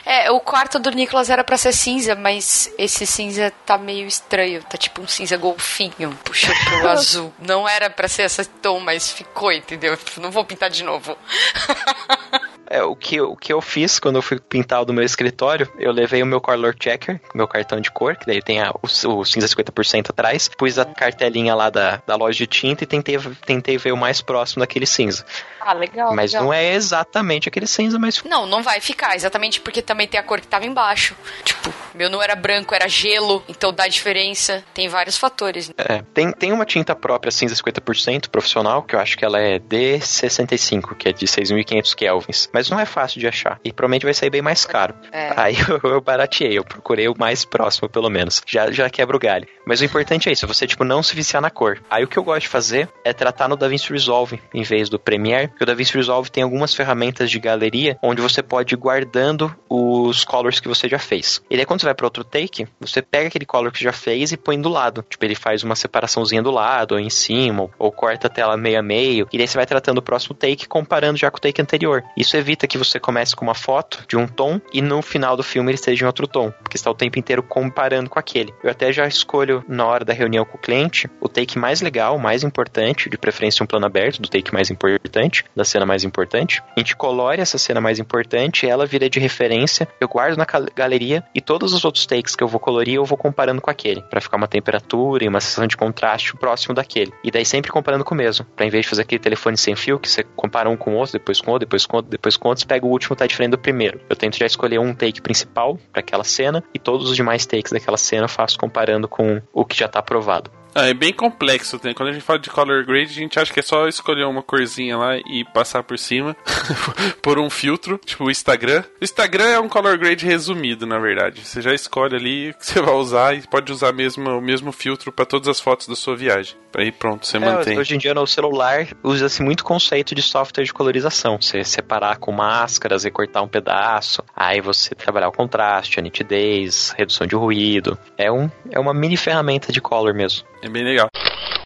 É, o quarto do Nicolas era pra ser cinza, mas esse cinza tá meio estranho. Tá tipo um cinza golfinho, puxou pro <laughs> azul. Não era pra ser esse tom, mas ficou, entendeu? Não vou pintar de novo. <laughs> É, o, que, eu- o que eu fiz quando eu fui pintar o do meu escritório, eu levei o meu color checker, meu cartão de cor, que daí tem a- o, o cinza 50% atrás, pus a cartelinha lá da, da loja de tinta e tentei, tentei ver o mais próximo daquele cinza. Ah, legal. Mas legal. não é exatamente aquele cinza, mas Não, não vai ficar, exatamente porque também tem a cor que tava embaixo. Tipo, meu não era branco, era gelo, então dá diferença. Tem vários fatores. né? É, tem, tem uma tinta própria cinza 50% profissional, que eu acho que ela é D65, que é de 6.500 kelvins. Mas não é fácil de achar. E provavelmente vai sair bem mais caro. É. Aí eu, <laughs> eu barateei, eu procurei o mais próximo, pelo menos. Já, já quebra o galho. Mas o importante é isso, você, tipo, não se viciar na cor. Aí o que eu gosto de fazer é tratar no DaVinci Resolve, em vez do Premiere, porque o DaVinci Resolve tem algumas ferramentas de galeria, onde você pode ir guardando os colors que você já fez. E daí quando você vai para outro take, você pega aquele color que já fez e põe do lado. Tipo, ele faz uma separaçãozinha do lado, ou em cima, ou, ou corta a tela meio a meio, e daí você vai tratando o próximo take, comparando já com o take anterior. Isso evita evita que você comece com uma foto de um tom e no final do filme ele esteja em outro tom, porque está o tempo inteiro comparando com aquele. Eu até já escolho na hora da reunião com o cliente o take mais legal, mais importante, de preferência um plano aberto do take mais importante, da cena mais importante. A gente colore essa cena mais importante, ela vira de referência, eu guardo na galeria e todos os outros takes que eu vou colorir eu vou comparando com aquele, para ficar uma temperatura e uma sensação de contraste próximo daquele. E daí sempre comparando com o mesmo, para em vez de fazer aquele telefone sem fio que você compara um com o outro, depois com o outro, depois com o outro, depois com você pega o último tá diferente do primeiro. Eu tento já escolher um take principal para aquela cena e todos os demais takes daquela cena eu faço comparando com o que já tá aprovado. Ah, é bem complexo. Né? Quando a gente fala de color grade, a gente acha que é só escolher uma corzinha lá e passar por cima <laughs> por um filtro, tipo o Instagram. O Instagram é um color grade resumido, na verdade. Você já escolhe ali o que você vai usar e pode usar mesmo, o mesmo filtro para todas as fotos da sua viagem. Aí pronto, você é, mantém. Hoje em dia no celular usa-se muito conceito de software de colorização. Você separar com máscaras, recortar um pedaço, aí você trabalhar o contraste, a nitidez, redução de ruído. É, um, é uma mini ferramenta de color mesmo. É bem legal.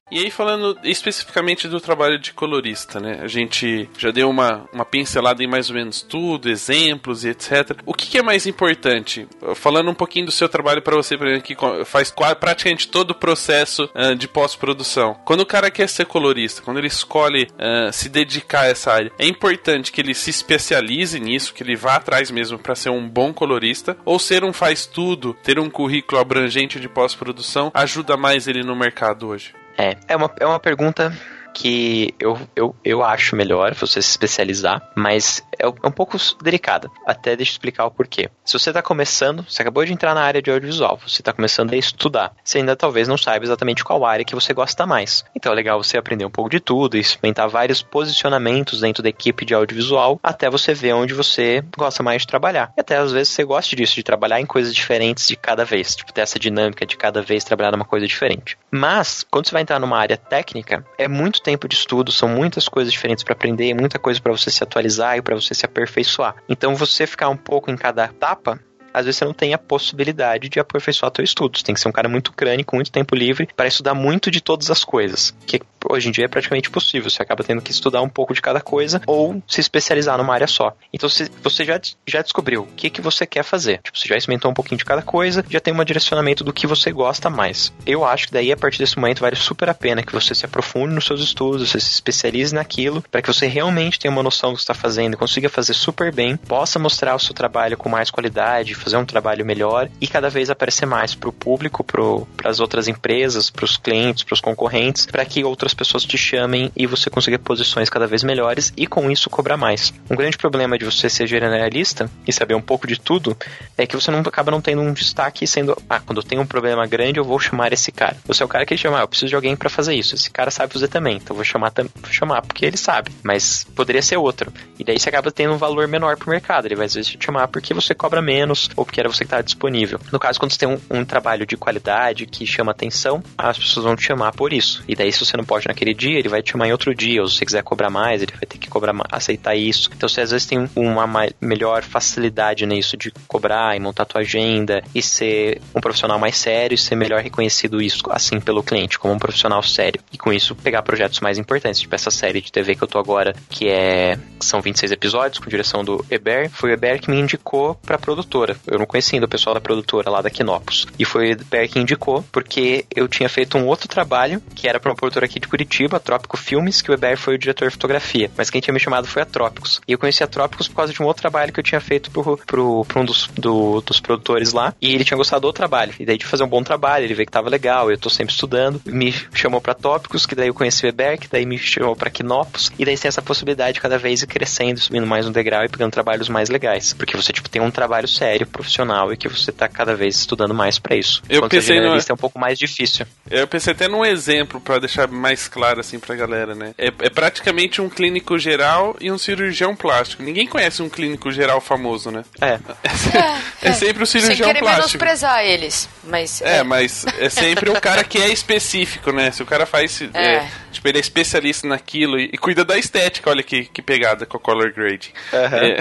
E aí, falando especificamente do trabalho de colorista, né? A gente já deu uma, uma pincelada em mais ou menos tudo, exemplos e etc. O que, que é mais importante? Falando um pouquinho do seu trabalho para você, por exemplo, que faz praticamente todo o processo uh, de pós-produção. Quando o cara quer ser colorista, quando ele escolhe uh, se dedicar a essa área, é importante que ele se especialize nisso, que ele vá atrás mesmo para ser um bom colorista, ou ser um faz-tudo, ter um currículo abrangente de pós-produção, ajuda mais ele no mercado hoje? É, é uma, é uma pergunta que eu, eu, eu acho melhor você se especializar, mas é, é um pouco delicada. Até deixa eu explicar o porquê. Se você está começando, você acabou de entrar na área de audiovisual, você está começando a estudar, você ainda talvez não saiba exatamente qual área que você gosta mais. Então é legal você aprender um pouco de tudo, experimentar vários posicionamentos dentro da equipe de audiovisual, até você ver onde você gosta mais de trabalhar. E até às vezes você gosta disso, de trabalhar em coisas diferentes de cada vez, tipo ter essa dinâmica de cada vez trabalhar numa coisa diferente. Mas, quando você vai entrar numa área técnica, é muito tempo de estudo, são muitas coisas diferentes para aprender, muita coisa para você se atualizar e para você se aperfeiçoar. Então, você ficar um pouco em cada etapa às vezes você não tem a possibilidade de aperfeiçoar teu estudo. Você tem que ser um cara muito crânio, com muito tempo livre, para estudar muito de todas as coisas. Que hoje em dia é praticamente possível. Você acaba tendo que estudar um pouco de cada coisa ou se especializar numa área só. Então você já, já descobriu o que, que você quer fazer. Tipo, você já experimentou um pouquinho de cada coisa, já tem um direcionamento do que você gosta mais. Eu acho que daí, a partir desse momento, vale super a pena que você se aprofunde nos seus estudos, você se especialize naquilo, para que você realmente tenha uma noção do que está fazendo, consiga fazer super bem, possa mostrar o seu trabalho com mais qualidade, fazer um trabalho melhor e cada vez aparecer mais para o público, para as outras empresas, para os clientes, para os concorrentes, para que outras pessoas te chamem e você consiga posições cada vez melhores e com isso cobrar mais. Um grande problema de você ser generalista e saber um pouco de tudo é que você não acaba não tendo um destaque sendo, ah, quando eu tenho um problema grande eu vou chamar esse cara. Você é o cara que chama, ah, eu preciso de alguém para fazer isso. Esse cara sabe fazer também, então eu vou chamar, vou chamar porque ele sabe, mas poderia ser outro. E daí você acaba tendo um valor menor pro mercado. Ele vai às vezes te chamar porque você cobra menos ou porque era você que está disponível. No caso, quando você tem um, um trabalho de qualidade que chama atenção, as pessoas vão te chamar por isso. E daí, se você não pode naquele dia, ele vai te chamar em outro dia. Ou se você quiser cobrar mais, ele vai ter que cobrar, aceitar isso. Então, você às vezes tem uma melhor facilidade nisso de cobrar e montar tua agenda e ser um profissional mais sério e ser melhor reconhecido isso assim pelo cliente como um profissional sério. E com isso pegar projetos mais importantes, tipo essa série de TV que eu tô agora, que é são 26 episódios com direção do Eber. Foi o Eber que me indicou pra produtora. Eu não conhecia ainda o pessoal da produtora lá da Quinopus. E foi o Eber que indicou, porque eu tinha feito um outro trabalho, que era pra uma produtora aqui de Curitiba, a Trópico Filmes, que o Eber foi o diretor de fotografia. Mas quem tinha me chamado foi a Trópicos. E eu conheci a Trópicos por causa de um outro trabalho que eu tinha feito pro, pro, pro um dos, do, dos produtores lá. E ele tinha gostado do trabalho. E daí de fazer um bom trabalho, ele veio que tava legal, eu tô sempre estudando. Me chamou pra Tópicos, que daí eu conheci o Eber, que daí me chamou pra Quinopus. E daí tem essa possibilidade de cada vez ir crescendo, subindo mais um degrau e pegando trabalhos mais legais. Porque você, tipo, tem um trabalho sério, profissional e que você tá cada vez estudando mais para isso. Eu Quando pensei no... é um pouco mais difícil. Eu pensei até num exemplo para deixar mais claro assim pra galera, né? É, é, praticamente um clínico geral e um cirurgião plástico. Ninguém conhece um clínico geral famoso, né? É. É, <laughs> é sempre o cirurgião Sem querer plástico. menosprezar eles, mas... É, é, mas é sempre o cara que é específico, né? Se o cara faz... É. é Tipo, ele é especialista naquilo e, e cuida da estética. Olha que, que pegada com a color grading. Aham. É.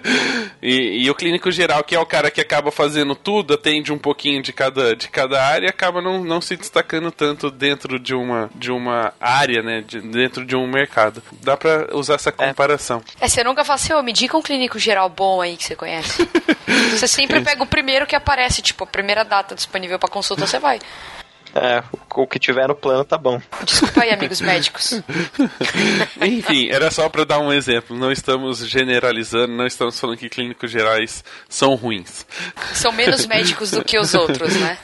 <laughs> e, e o clínico geral, que é o cara que acaba fazendo tudo, atende um pouquinho de cada, de cada área, acaba não, não se destacando tanto dentro de uma, de uma área, né? de- dentro de um mercado. Dá pra usar essa comparação. É, você nunca fala assim, ô, me diga um clínico geral bom aí que você conhece. <laughs> você sempre pega o primeiro que aparece, tipo, a primeira data disponível pra consulta, você vai. É, o, que tiver no plano tá bom. Desculpa aí, amigos médicos. <laughs> Enfim, era só pra dar um exemplo. Não estamos generalizando, não estamos falando que clínicos gerais são ruins. São menos médicos do que os outros, né?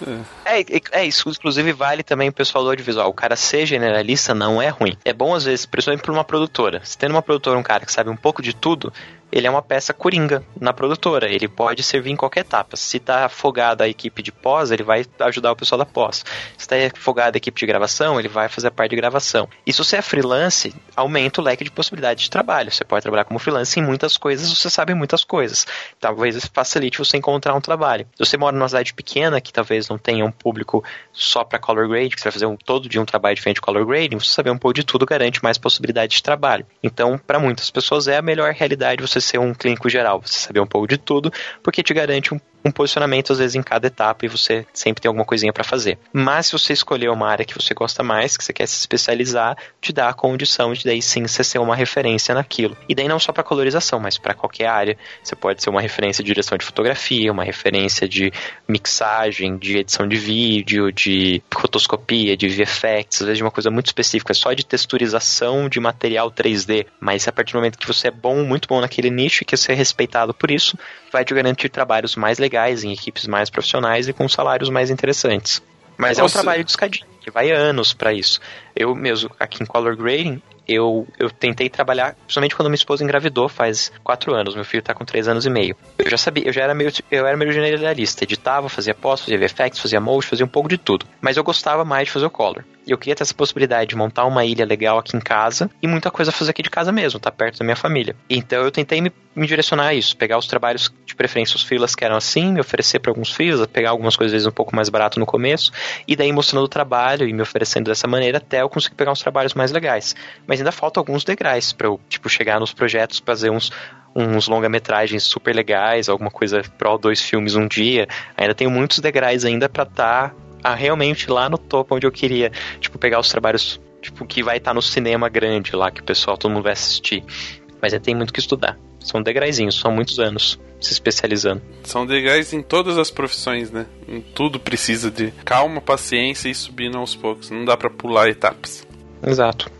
É, é, isso inclusive vale também o pessoal do audiovisual. O cara ser generalista não é ruim. É bom às vezes, principalmente pra uma produtora. Se tem numa produtora um cara que sabe um pouco de tudo, ele é uma peça coringa na produtora. Ele pode servir em qualquer etapa. Se tá afogada a equipe de pós, ele vai ajudar o pessoal da pós. Se tá afogada a equipe de gravação, ele vai fazer a parte de gravação. E se você é freelance, aumenta o leque de possibilidades de trabalho. Você pode trabalhar como freelance em muitas coisas, você sabe muitas coisas. Talvez facilite você encontrar um trabalho. Se você mora numa cidade pequena, que talvez não tenha um público só para color grade, que você vai fazer um, todo dia um trabalho diferente de color grading, você saber um pouco de tudo garante mais possibilidades de trabalho. Então, para muitas pessoas é a melhor realidade você ser um clínico geral, você saber um pouco de tudo, porque te garante um um posicionamento às vezes em cada etapa e você sempre tem alguma coisinha para fazer. Mas se você escolher uma área que você gosta mais, que você quer se especializar, te dá a condição de daí sim você ser uma referência naquilo. E daí não só para colorização, mas para qualquer área. Você pode ser uma referência de direção de fotografia, uma referência de mixagem, de edição de vídeo, de rotoscopia, de VFX, às vezes de uma coisa muito específica, só de texturização de material 3D. Mas a partir do momento que você é bom, muito bom naquele nicho e que você é respeitado por isso, vai te garantir trabalhos mais legais, em equipes mais profissionais e com salários mais interessantes. Mas é um Nossa. trabalho de escadinha, que vai anos para isso. Eu mesmo, aqui em Color Grading, eu, eu tentei trabalhar, principalmente quando minha esposa engravidou, faz quatro anos, meu filho tá com três anos e meio. Eu já sabia, eu já era meio, eu era meio generalista, editava, fazia pós, fazia VFX, fazia motion, fazia um pouco de tudo. Mas eu gostava mais de fazer o color. Eu queria ter essa possibilidade de montar uma ilha legal aqui em casa e muita coisa fazer aqui de casa mesmo, tá perto da minha família. Então eu tentei me, me direcionar a isso, pegar os trabalhos de preferência os freelas que eram assim, me oferecer para alguns freelas, pegar algumas coisas às vezes um pouco mais barato no começo e daí mostrando o trabalho e me oferecendo dessa maneira até eu conseguir pegar uns trabalhos mais legais. Mas ainda falta alguns degraus para eu, tipo, chegar nos projetos, fazer uns uns longa-metragens super legais, alguma coisa pro dois filmes um dia. Ainda tenho muitos degraus ainda para estar tá, realmente lá no topo onde eu queria, tipo, pegar os trabalhos tipo que vai estar tá no cinema grande lá que o pessoal todo mundo vai assistir. Mas tem muito que estudar. São degraizinhos, são muitos anos se especializando. São legais em todas as profissões, né? Em tudo precisa de calma, paciência e subindo aos poucos. Não dá para pular etapas. Exato.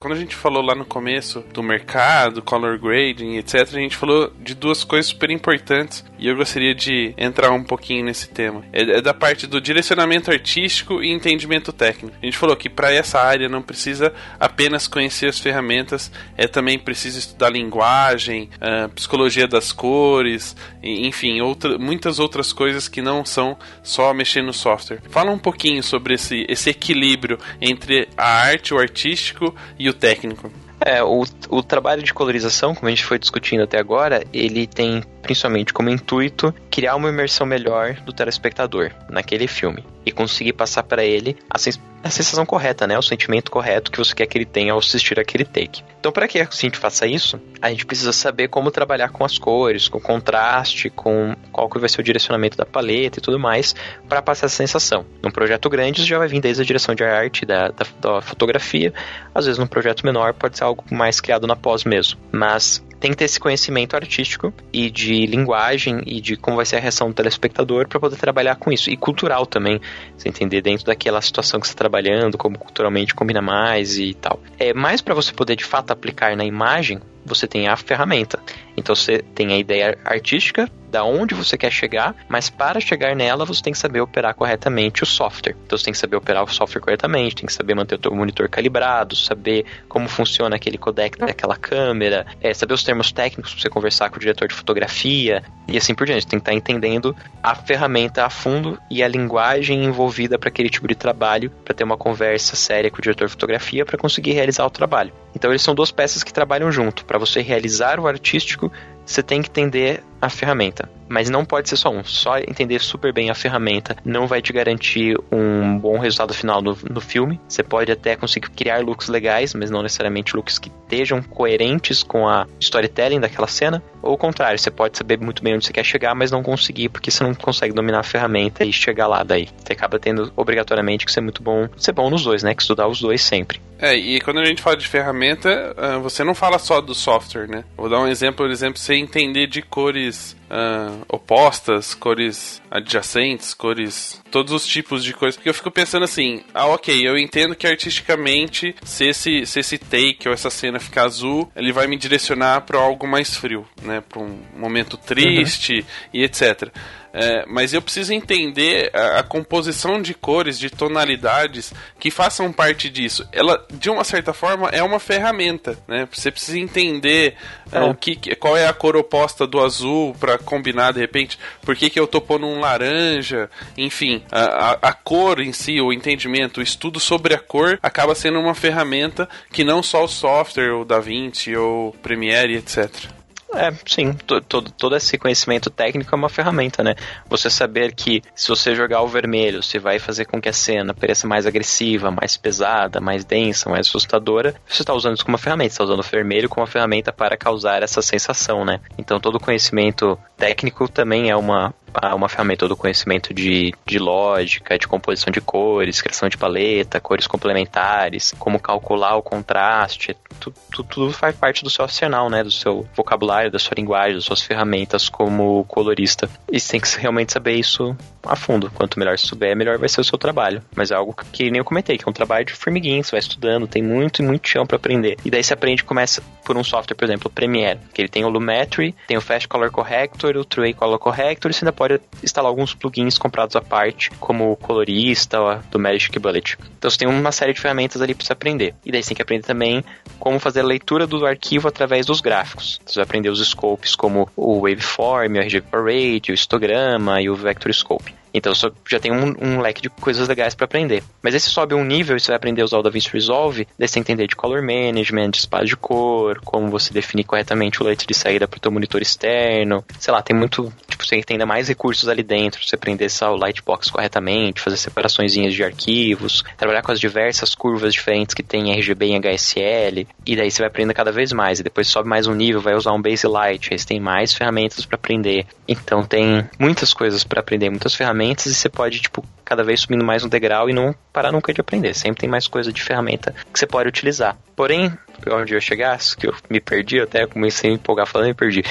Quando a gente falou lá no começo do mercado, color grading, etc., a gente falou de duas coisas super importantes e eu gostaria de entrar um pouquinho nesse tema. É, é da parte do direcionamento artístico e entendimento técnico. A gente falou que para essa área não precisa apenas conhecer as ferramentas, é também preciso estudar linguagem, uh, psicologia das cores, enfim, outra, muitas outras coisas que não são só mexer no software. Fala um pouquinho sobre esse, esse equilíbrio entre a arte, o artístico e o técnico. É, o, o trabalho de colorização, como a gente foi discutindo até agora, ele tem principalmente como intuito criar uma imersão melhor do telespectador naquele filme e conseguir passar para ele a, sens a, sensação correta, né, o sentimento correto que você quer que ele tenha ao assistir aquele take. Então, para que a gente faça isso, a gente precisa saber como trabalhar com as cores, com o contraste, com qual que vai ser o direcionamento da paleta e tudo mais, para passar essa sensação. Num projeto grande, isso já vai vir desde a direção de arte, da, da, da fotografia. Às vezes, num projeto menor, pode ser algo mais criado na pós mesmo. Mas tem que ter esse conhecimento artístico e de linguagem e de como vai ser a reação do telespectador para poder trabalhar com isso. E cultural também, você entender dentro daquela situação que você está trabalhando, como culturalmente combina mais e tal. É mais para você poder de fato aplicar na imagem, você tem a ferramenta. Então você tem a ideia artística, da onde você quer chegar, mas para chegar nela você tem que saber operar corretamente o software. Então você tem que saber operar o software corretamente, tem que saber manter o seu monitor calibrado, saber como funciona aquele codec daquela câmera, é, saber os termos técnicos para você conversar com o diretor de fotografia e assim por diante. Tem que estar entendendo a ferramenta a fundo e a linguagem envolvida para aquele tipo de trabalho, para ter uma conversa séria com o diretor de fotografia para conseguir realizar o trabalho. Então eles são duas peças que trabalham junto. Para você realizar o artístico, você tem que entender a ferramenta. Mas não pode ser só um. Só entender super bem a ferramenta não vai te garantir um bom resultado final no, no filme. Você pode até conseguir criar looks legais, mas não necessariamente looks que estejam coerentes com a storytelling daquela cena. Ou o contrário, você pode saber muito bem onde você quer chegar, mas não conseguir porque você não consegue dominar a ferramenta e chegar lá daí. Você acaba tendo obrigatoriamente que ser muito bom, ser bom nos dois, né? Que estudar os dois sempre. É, e quando a gente fala de ferramenta, uh, você não fala só do software, né? Vou dar um exemplo, por exemplo, você entender de cores uh, opostas, cores adjacentes, cores. todos os tipos de cores. Porque eu fico pensando assim: ah, ok, eu entendo que artisticamente, se esse, se esse take ou essa cena ficar azul, ele vai me direcionar para algo mais frio, né? Para um momento triste uhum. e etc. É, mas eu preciso entender a, a, composição de cores, de tonalidades que façam parte disso. Ela, de uma certa forma, é uma ferramenta, né? Você precisa entender é. o que, qual é a cor oposta do azul para combinar de repente. Por que, que eu tô pondo um laranja? Enfim, a, a, a cor em si, o entendimento, o estudo sobre a cor acaba sendo uma ferramenta que não só o software, o DaVinci ou Premiere, etc. É, sim. Todo, todo esse conhecimento técnico é uma ferramenta, né? Você saber que se você jogar o vermelho, você vai fazer com que a cena pareça mais agressiva, mais pesada, mais densa, mais assustadora. Você está usando isso como uma ferramenta, está usando o vermelho como uma ferramenta para causar essa sensação, né? Então todo conhecimento técnico também é uma, uma ferramenta do conhecimento de, de lógica, de composição de cores, criação de paleta, cores complementares, como calcular o contraste, tudo, tudo faz parte do seu arsenal, né? Do seu vocabulário, da sua linguagem, das suas ferramentas como colorista. E você tem que realmente saber isso a fundo. Quanto melhor você souber, melhor vai ser o seu trabalho. Mas é algo que nem eu comentei, que é um trabalho de formiguinha, você vai estudando, tem muito e muito chão para aprender. E daí você aprende, começa por um software, por exemplo, o Premiere, que ele tem o Lumetri, tem o Fast Color Corrector, o True Color Corrector, e você ainda pode instalar alguns plugins comprados à parte, como o Colorista do Magic Bullet. Então você tem uma série de ferramentas ali para você aprender. E daí você tem que aprender também como fazer a leitura do arquivo através dos gráficos. Você vai aprender os scopes como o Waveform, o RGB Parade, o histograma e o Vector Scope. Então você já tem um, um leque de coisas legais para aprender. Mas esse sobe um nível e você vai aprender a usar o DaVinci Resolve, daí você entender de color management, de espaço de cor, como você definir corretamente o leite de saída para o teu monitor externo. Sei lá, tem muito, tipo, você tem ainda mais recursos ali dentro, você aprender essa, lightbox corretamente, fazer separações de arquivos, trabalhar com as diversas curvas diferentes que tem em RGB e HSL, e daí você vai aprender cada vez mais, e depois sobe mais um nível, vai usar um Base Light, aí você tem mais ferramentas para aprender. Então tem muitas coisas para aprender, muitas ferramentas ferramentas e você pode, tipo, cada vez subindo mais um degrau e não parar nunca de aprender. Sempre tem mais coisa de ferramenta que você pode utilizar. Porém, onde eu chegasse, que eu me perdi, até comecei a me empolgar falando e perdi.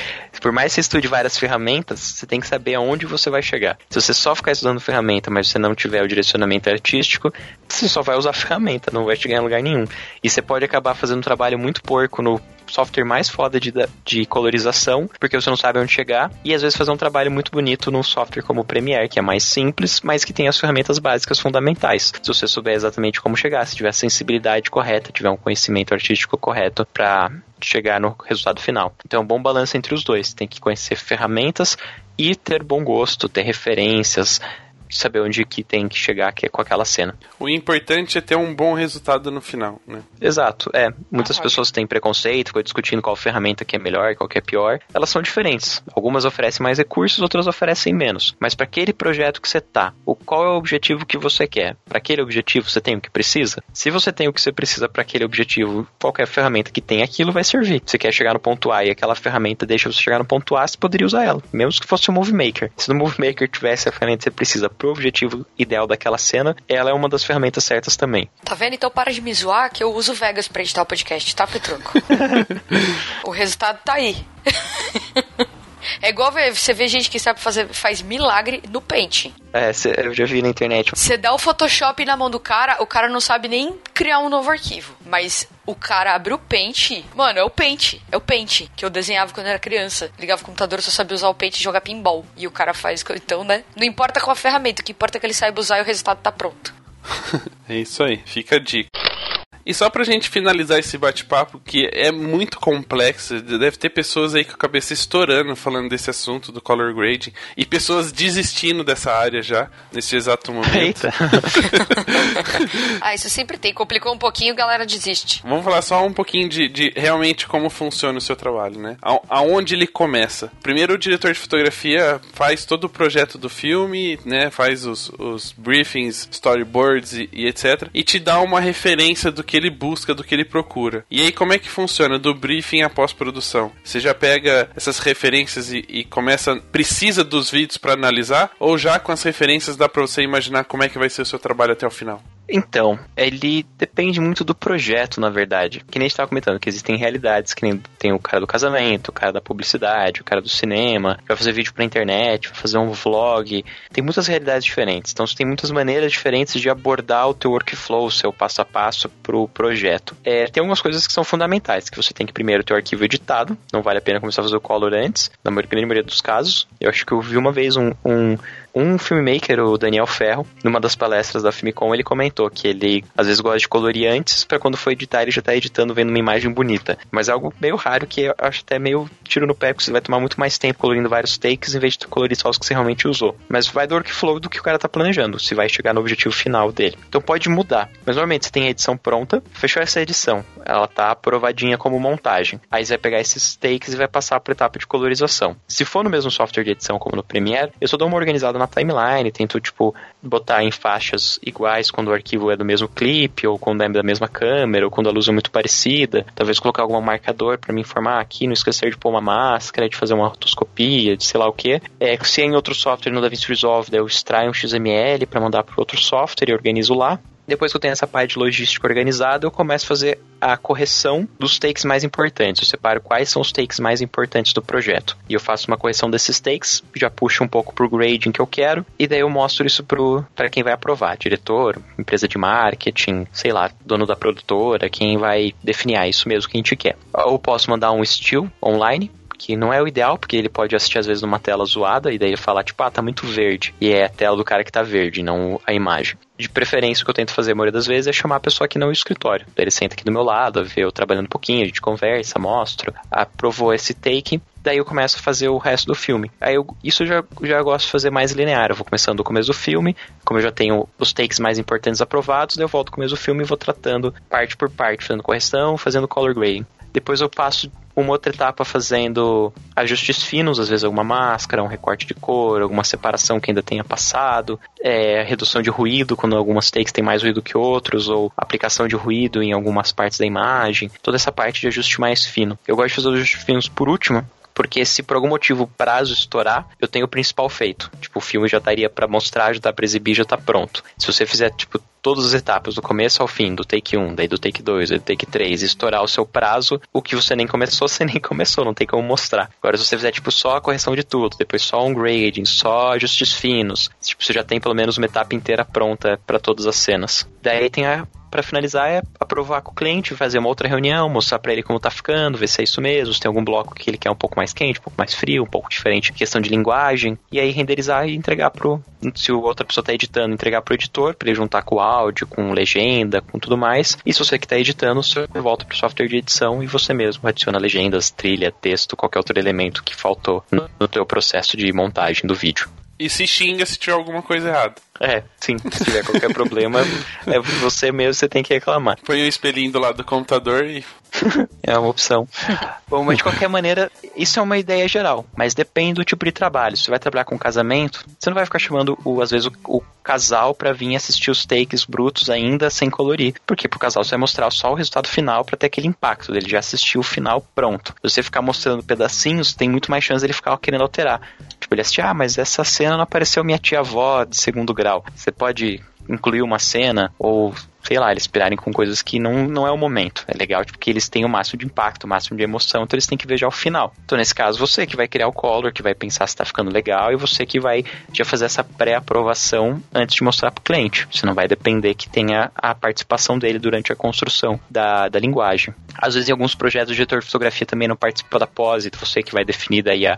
Por mais que você estude várias ferramentas, você tem que saber aonde você vai chegar. Se você só ficar estudando ferramenta, mas você não tiver o direcionamento artístico, você só vai usar ferramenta, não vai chegar em lugar nenhum. E você pode acabar fazendo um trabalho muito porco no software mais foda de, de colorização, porque você não sabe onde chegar, e às vezes fazer um trabalho muito bonito num software como o Premiere, que é mais simples, mas que tem as ferramentas básicas fundamentais. Se você souber exatamente como chegar, se tiver a sensibilidade correta, tiver um conhecimento artístico correto para chegar no resultado final. Então é um bom balanço entre os dois. Tem que conhecer ferramentas e ter bom gosto, ter referências, saber onde que tem que chegar que é com aquela cena. O importante é ter um bom resultado no final, né? Exato, é. Muitas ah, pessoas têm preconceito, ficam discutindo qual ferramenta que é melhor, qual que é pior. Elas são diferentes. Algumas oferecem mais recursos, outras oferecem menos. Mas para aquele projeto que você tá, o qual é o objetivo que você quer? Para aquele objetivo você tem o que precisa? Se você tem o que você precisa para aquele objetivo, qualquer ferramenta que tem aquilo vai servir. Você quer chegar no ponto A e aquela ferramenta deixa você chegar no ponto A, você poderia usar ela, mesmo que fosse o Movie Maker. Se no Movie Maker tivesse a ferramenta que você precisa pro objetivo ideal daquela cena, ela é uma das ferramentas certas também. Tá vendo? Então para de me zoar que eu uso Vegas pra editar o podcast, tá, Petruco? <laughs> o resultado tá aí. É igual você vê gente que sabe fazer, faz milagre no Paint. É, cê, eu já vi na internet. Você dá o Photoshop na mão do cara, o cara não sabe nem criar um novo arquivo. Mas o cara abre o Paint. Mano, é o Paint. É o Paint que eu desenhava quando era criança. Ligava o computador, só sabia usar o Paint e jogar pinball. E o cara faz. Então, né? Não importa qual a ferramenta, o que importa é que ele saiba usar e o resultado tá pronto. <laughs> é isso aí. Fica a dica. E só pra gente finalizar esse bate-papo, que é muito complexo, deve ter pessoas aí com a cabeça estourando falando desse assunto do color grading e pessoas desistindo dessa área já, nesse exato momento. Eita. <laughs> ah, isso sempre tem. Complicou um pouquinho, galera desiste. Vamos falar só um pouquinho de, de realmente como funciona o seu trabalho, né? A, aonde ele começa. Primeiro, o diretor de fotografia faz todo o projeto do filme, né? Faz os, os briefings, storyboards e, e etc. E te dá uma referência do que ele busca, do que ele procura. E aí, como é que funciona do briefing à pós-produção? Você já pega essas referências e, e começa, precisa dos vídeos para analisar? Ou já com as referências dá para você imaginar como é que vai ser o seu trabalho até o final? Então, ele depende muito do projeto, na verdade. Que nem a gente estava comentando, que existem realidades, que nem tem o cara do casamento, o cara da publicidade, o cara do cinema, vai fazer vídeo pra internet, vai fazer um vlog. Tem muitas realidades diferentes. Então, você tem muitas maneiras diferentes de abordar o teu workflow, o seu passo a passo pro projeto. É, tem algumas coisas que são fundamentais, que você tem que primeiro ter o arquivo editado, não vale a pena começar a fazer o color antes, na maioria dos casos. Eu acho que eu vi uma vez um, um um filmmaker, o Daniel Ferro, numa das palestras da Filmicom, ele comentou que ele às vezes gosta de colorir antes, para quando for editar ele já tá editando vendo uma imagem bonita. Mas é algo meio raro que eu acho até meio tiro no pé, porque você vai tomar muito mais tempo colorindo vários takes em vez de colorir só os que você realmente usou. Mas vai do workflow do que o cara tá planejando, se vai chegar no objetivo final dele. Então pode mudar. Mas normalmente você tem a edição pronta, fechou essa edição, ela tá aprovadinha como montagem. Aí você vai pegar esses takes e vai passar para etapa de colorização. Se for no mesmo software de edição como no Premiere, eu só dou uma organizada na timeline, tento, tipo, botar em faixas iguais quando o arquivo é do mesmo clipe, ou quando é da mesma câmera, ou quando a luz é muito parecida. Talvez colocar algum marcador para me informar aqui, não esquecer de pôr uma máscara, de fazer uma rotoscopia, de sei lá o que. É, se é em outro software no DaVinci Resolve, eu extraio um XML para mandar para outro software e organizo lá. Depois que eu tenho essa parte de logística organizada, eu começo a fazer a correção dos takes mais importantes. Eu separo quais são os takes mais importantes do projeto. E eu faço uma correção desses takes, já puxo um pouco pro grading que eu quero, e daí eu mostro isso para quem vai aprovar. Diretor, empresa de marketing, sei lá, dono da produtora, quem vai definir, ah, isso mesmo que a gente quer. Ou posso mandar um still online, que não é o ideal, porque ele pode assistir às vezes numa tela zoada e daí falar, tipo, ah, tá muito verde. E é a tela do cara que tá verde, não a imagem. De preferência, o que eu tento fazer a maioria das vezes é chamar a pessoa aqui no escritório. Ele senta aqui do meu lado, vê eu trabalhando um pouquinho, a gente conversa, mostro, aprovou esse take, daí eu começo a fazer o resto do filme. Aí eu, isso eu já, já gosto de fazer mais linear. Eu vou começando do começo do filme, como eu já tenho os takes mais importantes aprovados, daí eu volto do começo do filme e vou tratando parte por parte, fazendo correção, fazendo color grading. Depois eu passo uma outra etapa fazendo ajustes finos, às vezes alguma máscara, um recorte de cor, alguma separação que ainda tenha passado, é, redução de ruído, quando algumas takes têm mais ruído que outros, ou aplicação de ruído em algumas partes da imagem, toda essa parte de ajuste mais fino. Eu gosto de fazer os ajustes finos por último, porque se por algum motivo o prazo estourar, eu tenho o principal feito. Tipo, o filme já estaria para mostrar, já tá pra exibir, já tá pronto. Se você fizer, tipo, todas as etapas, do começo ao fim, do take 1, daí do take 2, do take 3, estourar o seu prazo, o que você nem começou, <laughs> você nem começou, não tem como mostrar. Agora, se você fizer, tipo, só a correção de tudo, depois só um grading, só ajustes finos, tipo, você já tem pelo menos uma etapa inteira pronta para todas as cenas. Daí tem a para finalizar é aprovar com o cliente, fazer uma outra reunião, mostrar para ele como tá ficando, ver se é isso mesmo, se tem algum bloco que ele quer um pouco mais quente, um pouco mais frio, um pouco diferente, questão de linguagem, e aí renderizar e entregar pro, se outra pessoa tá editando, entregar pro editor, para ele juntar com o áudio, com legenda, com tudo mais. E se você que tá editando, você volta pro software de edição e você mesmo adiciona legendas, trilha, texto, qualquer outro elemento que faltou no, teu processo de montagem do vídeo. E se xinga se tiver alguma coisa errada. É, sim. Se tiver qualquer problema, <laughs> é você mesmo você tem que reclamar. Põe o um espelhinho do lado do computador e. <laughs> é uma opção. <laughs> Bom, mas de qualquer maneira, isso é uma ideia geral. Mas depende do tipo de trabalho. Se você vai trabalhar com casamento, você não vai ficar chamando, o, às vezes, o, o casal para vir assistir os takes brutos ainda sem colorir. Porque pro casal você vai mostrar só o resultado final para ter aquele impacto dele já assistiu o final pronto. Se você ficar mostrando pedacinhos, tem muito mais chance dele ficar querendo alterar. Tipo, ele assistir, ah, mas essa cena não apareceu minha tia-avó de segundo grau. Você pode incluir uma cena ou sei lá, eles pirarem com coisas que não, não é o momento. É legal tipo, que eles têm o máximo de impacto, o máximo de emoção, então eles têm que ver já o final. Então, nesse caso, você que vai criar o color, que vai pensar se tá ficando legal, e você que vai já fazer essa pré-aprovação antes de mostrar pro cliente. Você não vai depender que tenha a participação dele durante a construção da, da linguagem. Às vezes, em alguns projetos, o diretor de fotografia também não participa da pose, você que vai definir daí a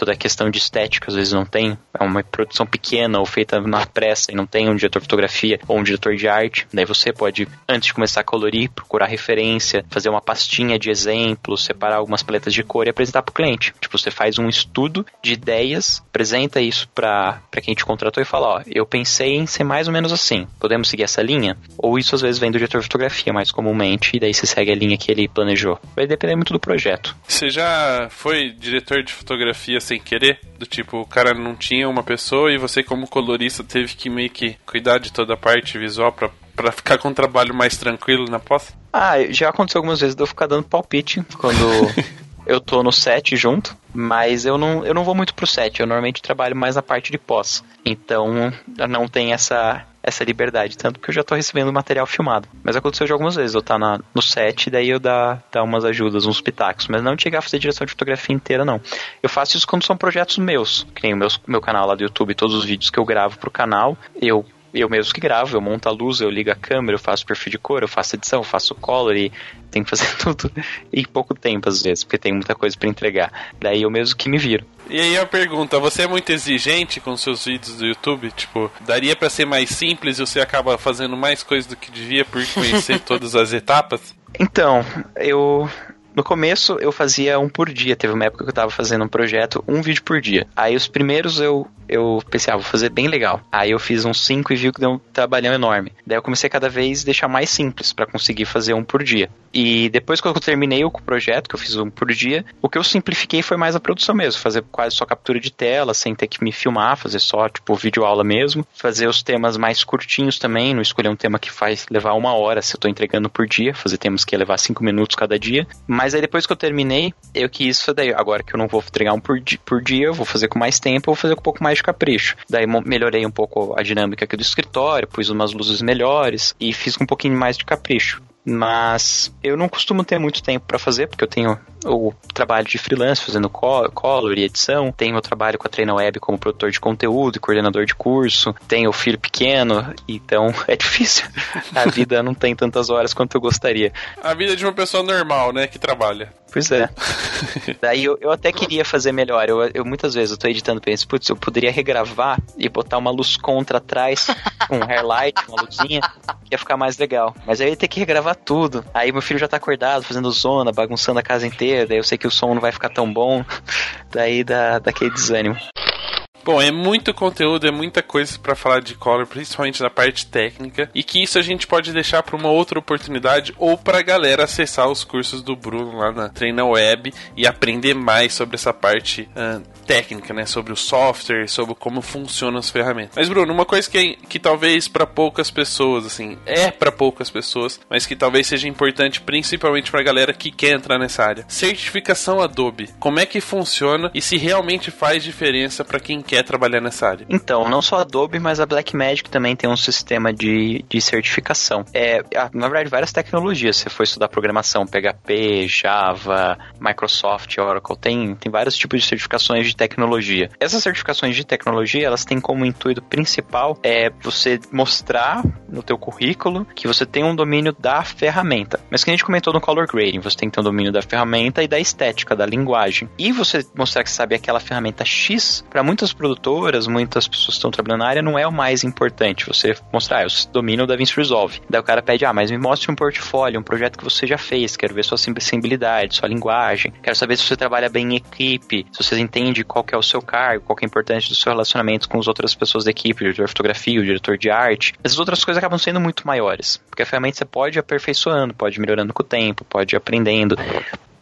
toda a questão de estética, às vezes não tem, é uma produção pequena ou feita na pressa e não tem um diretor de fotografia ou um diretor de arte, daí você pode, antes de começar a colorir, procurar referência, fazer uma pastinha de exemplos, separar algumas paletas de cor e apresentar para o cliente. Tipo, você faz um estudo de ideias, apresenta isso para quem te contratou e fala, ó, eu pensei em ser mais ou menos assim, podemos seguir essa linha? Ou isso às vezes vem do diretor de fotografia mais comumente, e daí você segue a linha que ele planejou. Vai depender muito do projeto. Você já foi diretor de fotografia sem querer? Do tipo, o cara não tinha uma pessoa e você como colorista teve que meio que cuidar de toda a parte visual para para ficar com um trabalho mais tranquilo na pós? Ah, já aconteceu algumas vezes de eu ficar dando palpite quando <laughs> eu tô no set junto, mas eu não, eu não vou muito pro set, eu normalmente trabalho mais na parte de pós. Então, não tem essa essa liberdade, tanto que eu já tô recebendo material filmado. Mas aconteceu já algumas vezes, eu tá na, no set daí eu dar, dar umas ajudas, uns pitacos, mas não chegar a fazer direção de fotografia inteira, não. Eu faço isso quando são projetos meus, que nem o meu, meu canal lá do YouTube, todos os vídeos que eu gravo pro canal, eu eu mesmo que gravo, eu monto a luz, eu ligo a câmera, eu faço perfil de cor, eu faço edição, eu faço color e tenho que fazer <laughs> tudo em pouco tempo às vezes, porque tem muita coisa para entregar. Daí eu mesmo que me viro. E aí a pergunta, você é muito exigente com seus vídeos do YouTube? Tipo, daria para ser mais simples e você acaba fazendo mais coisas do que devia por conhecer <laughs> todas as etapas? Então, eu no começo eu fazia um por dia. Teve uma época que eu tava fazendo um projeto, um vídeo por dia. Aí os primeiros eu, eu pensei, ah, vou fazer bem legal. Aí eu fiz uns cinco e vi que deu um trabalhão enorme. Daí eu comecei cada vez deixar mais simples para conseguir fazer um por dia. E depois que eu terminei o projeto, que eu fiz um por dia, o que eu simplifiquei foi mais a produção mesmo. Fazer quase só captura de tela, sem ter que me filmar, fazer só, tipo, vídeo aula mesmo. Fazer os temas mais curtinhos também, não escolher um tema que faz levar uma hora se eu tô entregando por dia. Fazer temas que ia levar cinco minutos cada dia. Mas aí depois que eu terminei, eu quis daí. Agora que eu não vou entregar um por, di por dia, eu vou fazer com mais tempo, eu vou fazer com um pouco mais de capricho. Daí melhorei um pouco a dinâmica aqui do escritório, pus umas luzes melhores e fiz com um pouquinho mais de capricho. Mas eu não costumo ter muito tempo para fazer, porque eu tenho o trabalho de freelance fazendo color e edição, tenho o trabalho com a Treina Web como produtor de conteúdo e coordenador de curso, tenho o filho pequeno, então <laughs> é difícil. A vida não tem tantas horas quanto eu gostaria. A vida de uma pessoa normal, né, que trabalha. Pois é. <laughs> Daí eu, eu até queria fazer melhor. Eu, eu muitas vezes eu tô editando penso, putz, eu poderia regravar e botar uma luz contra atrás, um hairlight, uma luzinha, que ia ficar mais legal. Mas aí eu ia ter que regravar tudo. Aí meu filho já tá acordado, fazendo zona, bagunçando a casa inteira, daí eu sei que o som não vai ficar tão bom. Daí dá daquele desânimo. Bom, é muito conteúdo, é muita coisa para falar de Color, principalmente na parte técnica, e que isso a gente pode deixar para uma outra oportunidade ou para a galera acessar os cursos do Bruno lá na Treina Web e aprender mais sobre essa parte uh, técnica, né, sobre o software, sobre como funcionam as ferramentas. Mas Bruno, uma coisa que, que talvez para poucas pessoas, assim, é para poucas pessoas, mas que talvez seja importante principalmente para a galera que quer entrar nessa área. Certificação Adobe. Como é que funciona e se realmente faz diferença para quem quer trabalhar nessa área? Então, não só a Adobe, mas a Blackmagic também tem um sistema de, de certificação. É, na verdade, várias tecnologias. Se for estudar programação, PHP, Java, Microsoft, Oracle, tem, tem vários tipos de certificações de tecnologia. Essas certificações de tecnologia, elas têm como intuito principal é você mostrar no teu currículo que você tem um domínio da ferramenta. Mas que a gente comentou no color grading, você tem que ter um domínio da ferramenta e da estética, da linguagem. E você mostrar que sabe aquela ferramenta X, para muitas produtoras, muitas pessoas estão trabalhando na área, não é o mais importante. Você mostrar, ah, eu domino o DaVinci Resolve. Daí o cara pede, ah, mas me mostre um portfólio, um projeto que você já fez, quero ver sua sensibilidade, sua linguagem, quero saber se você trabalha bem em equipe, se você entende qual é o seu cargo, qual é a importância do seu relacionamento com as outras pessoas da equipe, o diretor de fotografia, o diretor de arte. Essas outras coisas acabam sendo muito maiores, porque a ferramenta você pode aperfeiçoando, pode melhorando com o tempo, pode aprendendo.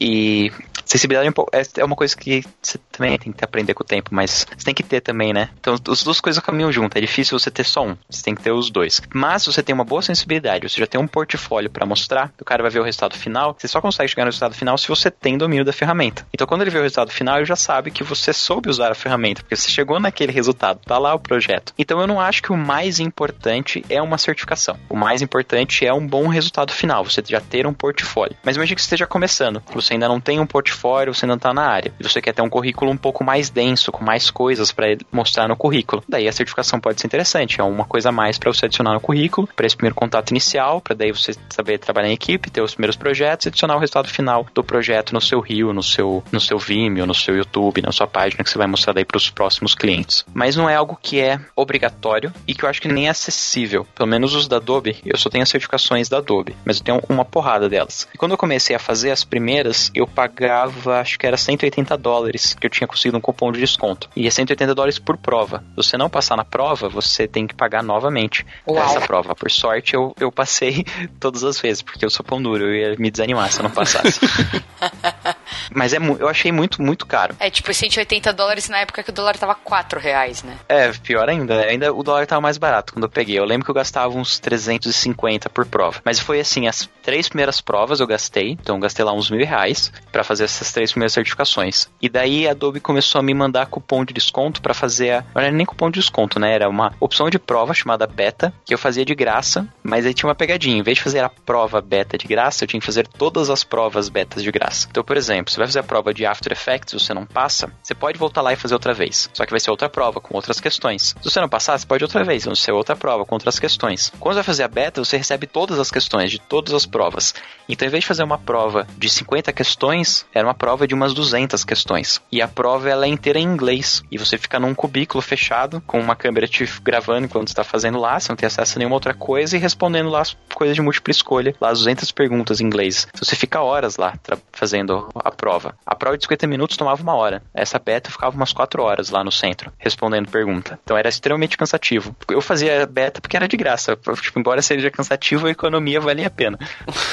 E Sensibilidade é, é, é uma coisa que você também tem que aprender com o tempo, mas você tem que ter também, né? Então as duas coisas caminham junto. É difícil você ter só um, você tem que ter os dois. Mas se você tem uma boa sensibilidade, você já tem um portfólio para mostrar, o cara vai ver o resultado final, você só consegue chegar no resultado final se você tem domínio da ferramenta. Então quando ele vê o resultado final, ele já sabe que você soube usar a ferramenta, porque você chegou naquele resultado, tá lá o projeto. Então eu não acho que o mais importante é uma certificação. O mais importante é um bom resultado final, você já ter um portfólio. Mas imagine que você esteja começando, você ainda não tem um portfólio fora, você não tá na área. E você quer ter um currículo um pouco mais denso, com mais coisas para mostrar no currículo. Daí a certificação pode ser interessante, é uma coisa a mais para você adicionar no currículo, para esse primeiro contato inicial, para daí você saber trabalhar em equipe, ter os primeiros projetos e adicionar o resultado final do projeto no seu Rio, no seu, no seu Vimeo, no seu YouTube, na sua página que você vai mostrar daí para os próximos clientes. Mas não é algo que é obrigatório e que eu acho que nem é acessível. Pelo menos os da Adobe, eu só tenho as certificações da Adobe, mas eu tenho uma porrada delas. E quando eu comecei a fazer as primeiras, eu pagava, acho que era 180 dólares, que eu tinha conseguido um cupom de desconto. E é 180 dólares por prova. Se você não passar na prova, você tem que pagar novamente Uau. essa prova. Por sorte, eu, eu passei <laughs> todas as vezes, porque eu sou pão duro, eu ia me desanimar se eu não passasse. <laughs> Mas é, eu achei muito, muito caro. É tipo 180 dólares na época que o dólar tava 4 reais, né? É, pior ainda, né? ainda o dólar tava mais barato quando eu peguei. Eu lembro que eu gastava uns 350 por prova. Mas foi assim, as três primeiras provas eu gastei, então eu gastei lá uns mil reais pra fazer essas três primeiras certificações. E daí a Adobe começou a me mandar cupom de desconto pra fazer a... Não era nem cupom de desconto, né? Era uma opção de prova chamada beta, que eu fazia de graça, mas aí tinha uma pegadinha. Em vez de fazer a prova beta de graça, eu tinha que fazer todas as provas betas de graça. Então, por exemplo, você vai fazer a prova de After Effects, você não passa, você pode voltar lá e fazer outra vez. Só que vai ser outra prova, com outras questões. Se você não passar, você pode outra vez, vai ser outra prova, com outras questões. Quando você vai fazer a beta, você recebe todas as questões de todas as provas. Então, em vez de fazer uma prova de 50 questões, era uma prova de umas 200 questões. E a prova ela é inteira em inglês. E você fica num cubículo fechado, com uma câmera te gravando enquanto você está fazendo lá, você não tem acesso a nenhuma outra coisa, e respondendo lá as coisas de múltipla escolha, lá as 200 perguntas em inglês. Você fica horas lá fazendo a prova. A prova de 50 minutos tomava uma hora. Essa beta eu ficava umas 4 horas lá no centro, respondendo pergunta. Então era extremamente cansativo. Eu fazia beta porque era de graça. Tipo, embora seja cansativo, a economia valia a pena.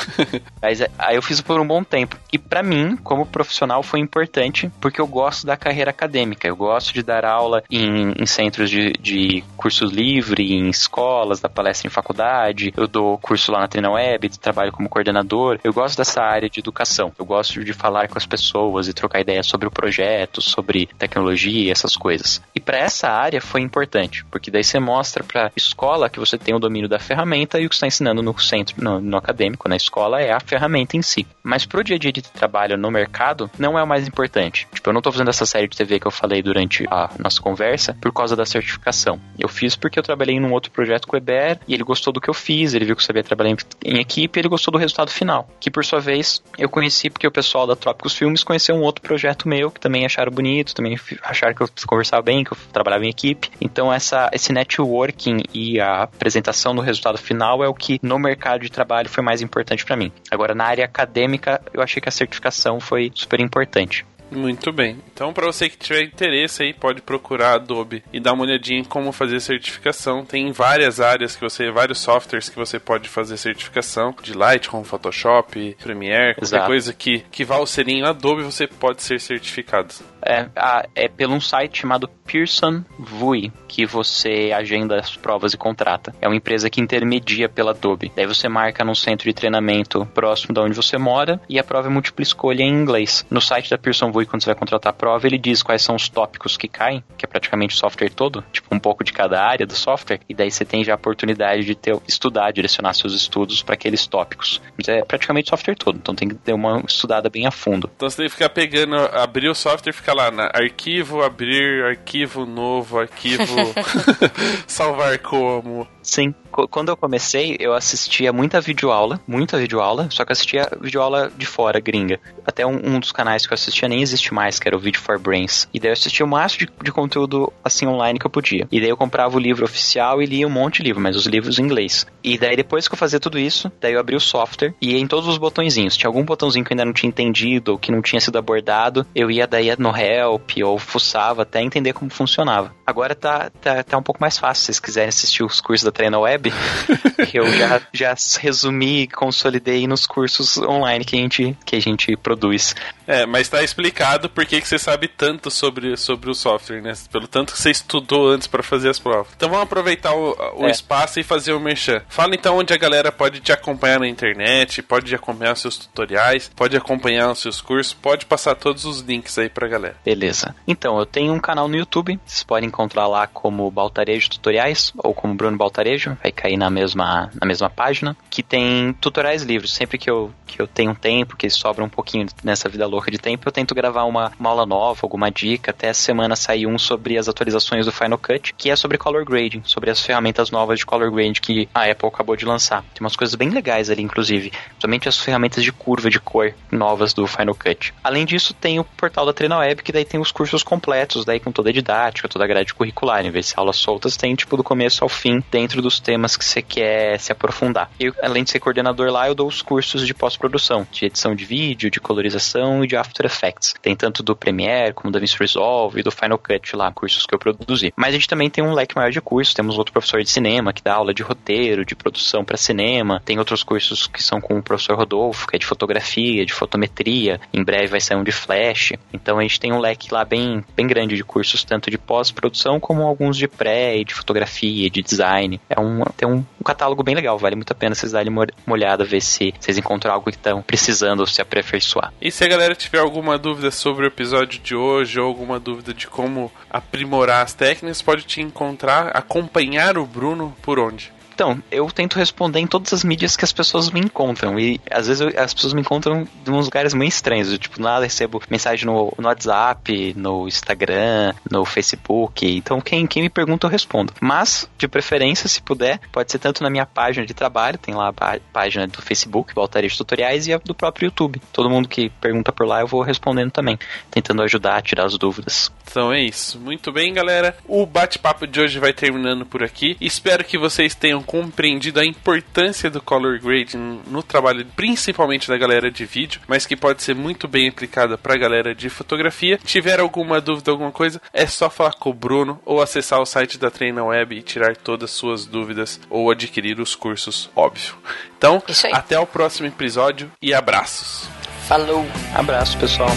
<laughs> Mas é, aí eu fiz por um bom tempo. E pra mim, como profissional, foi importante porque eu gosto da carreira acadêmica. Eu gosto de dar aula em, em centros de, de curso livre, em escolas, dar palestra em faculdade. Eu dou curso lá na Treina Web, trabalho como coordenador. Eu gosto dessa área de educação. Eu gosto de falar com as pessoas e trocar ideias sobre o projeto, sobre tecnologia, essas coisas. E para essa área foi importante, porque daí você mostra para escola que você tem o domínio da ferramenta e o que está ensinando no centro, no, no acadêmico, na escola é a ferramenta em si. Mas pro dia a dia de trabalho no mercado não é o mais importante. Tipo, eu não tô fazendo essa série de TV que eu falei durante a nossa conversa por causa da certificação. Eu fiz porque eu trabalhei num outro projeto com o Eber e ele gostou do que eu fiz, ele viu que eu sabia trabalhar em, em equipe e ele gostou do resultado final. Que por sua vez eu conheci porque o pessoal da Trópicos Filmes conheceu um outro projeto meu que também acharam bonito, também acharam que eu conversava bem, que eu trabalhava em equipe. Então essa, esse networking e a apresentação do resultado final é o que no mercado de trabalho foi mais importante para mim. Agora na área acadêmica eu achei que a certificação foi super importante. Muito bem. Então, para você que tiver interesse aí, pode procurar a Adobe e dar uma olhadinha em como fazer certificação. Tem várias áreas que você, vários softwares que você pode fazer certificação, de Lightroom, Photoshop, Premiere, qualquer Exato. coisa que que vá o selinho Adobe, você pode ser certificado. É, é pelo um site chamado Pearson VUI que você agenda as provas e contrata. É uma empresa que intermedia pela Adobe. Daí você marca num centro de treinamento próximo de onde você mora e a prova é múltipla escolha em inglês. No site da Pearson VUI, quando você vai contratar a prova, ele diz quais são os tópicos que caem, que é praticamente o software todo, tipo um pouco de cada área do software, e daí você tem já a oportunidade de ter, estudar, direcionar seus estudos para aqueles tópicos. Mas é praticamente software todo, então tem que ter uma estudada bem a fundo. Então você tem que ficar pegando, abrir o software e ficar lá na arquivo, abrir, arquivo novo, arquivo, <laughs> <laughs> salvar como. Sim. Qu- Quando eu comecei, eu assistia muita videoaula, muita videoaula, só que assistia videoaula de fora, gringa. Até um, um dos canais que eu assistia nem existe mais, que era o Video for Brains. E daí eu assistia o máximo de, de conteúdo, assim, online que eu podia. E daí eu comprava o livro oficial e lia um monte de livro, mas os livros em inglês. E daí depois que eu fazia tudo isso, daí eu abri o software e ia em todos os botõezinhos. Tinha algum botãozinho que eu ainda não tinha entendido ou que não tinha sido abordado, eu ia daí no help ou fuçava até entender como funcionava. Agora tá, tá, tá um pouco mais fácil, se vocês quiserem assistir os cursos da Treina Web, <laughs> que eu já, já resumi e consolidei nos cursos online que a gente, que a gente produz. É, mas tá explicado por que você sabe tanto sobre, sobre o software, né? Pelo tanto que você estudou antes pra fazer as provas. Então vamos aproveitar o, o É. espaço e fazer o merchan. Fala então onde a galera pode te acompanhar na internet, pode acompanhar os seus tutoriais, pode acompanhar os seus cursos, pode passar todos os links aí pra galera. Beleza. Então, eu tenho um canal no YouTube, vocês podem encontrar lá como Baltarejo Tutoriais ou como Bruno Baltarejo, vai cair na mesma, na mesma página, que tem tutoriais livres. Sempre que eu, que eu tenho tempo, que sobra um pouquinho nessa vida louca de tempo, eu tento gravar uma, uma aula nova, alguma dica. Até essa semana saiu um sobre as atualizações do Final Cut, que é sobre color grading, sobre as ferramentas novas de color grading que a Apple acabou de lançar. Tem umas coisas bem legais ali, inclusive. Principalmente as ferramentas de curva de cor novas do Final Cut. Além disso, tem o portal da Treina Web, que daí tem os cursos completos, daí com toda a didática, toda a grade curricular. Em vez de aulas soltas, tem tipo do começo ao fim, dentro dos temas que você quer se aprofundar. Eu, além de ser coordenador lá, eu dou os cursos de pós-produção, de edição de vídeo, de colorização e de After Effects. Tem tanto do Premiere, como da DaVinci Resolve e do Final Cut lá, cursos que eu produzi. Mas a gente também tem um leque maior de cursos. Temos outro professor de cinema que dá aula de roteiro, de produção para cinema. Tem outros cursos que são com o professor Rodolfo, que é de fotografia, de fotometria. Em breve vai sair um de flash. Então a gente tem um leque lá bem, bem grande de cursos, tanto de pós-produção como alguns de pré, de fotografia, de design. É um, tem um, um, catálogo bem legal, vale muito a pena vocês darem uma olhada, ver se vocês encontram algo que estão precisando se aperfeiçoar. E se a galera tiver alguma dúvida sobre o episódio de hoje ou alguma dúvida de como aprimorar as técnicas, pode te encontrar, acompanhar o Bruno por onde? Então, eu tento responder em todas as mídias que as pessoas me encontram. E às vezes eu, as pessoas me encontram em uns lugares muito estranhos. Eu, tipo, nada recebo mensagem no, no WhatsApp, no Instagram, no Facebook. Então, quem, quem me pergunta, eu respondo. Mas, de preferência, se puder, pode ser tanto na minha página de trabalho, tem lá a página do Facebook, Voltaria de Tutoriais, e a do próprio YouTube. Todo mundo que pergunta por lá, eu vou respondendo também, tentando ajudar a tirar as dúvidas. Então é isso. Muito bem, galera. O bate-papo de hoje vai terminando por aqui. Espero que vocês tenham compreendido a importância do color grading no trabalho, principalmente da galera de vídeo, mas que pode ser muito bem aplicada para a galera de fotografia. Tiver alguma dúvida, alguma coisa, é só falar com o Bruno ou acessar o site da Treina Web e tirar todas as suas dúvidas ou adquirir os cursos, óbvio. Então, até o próximo episódio e abraços. Falou. Abraço, pessoal.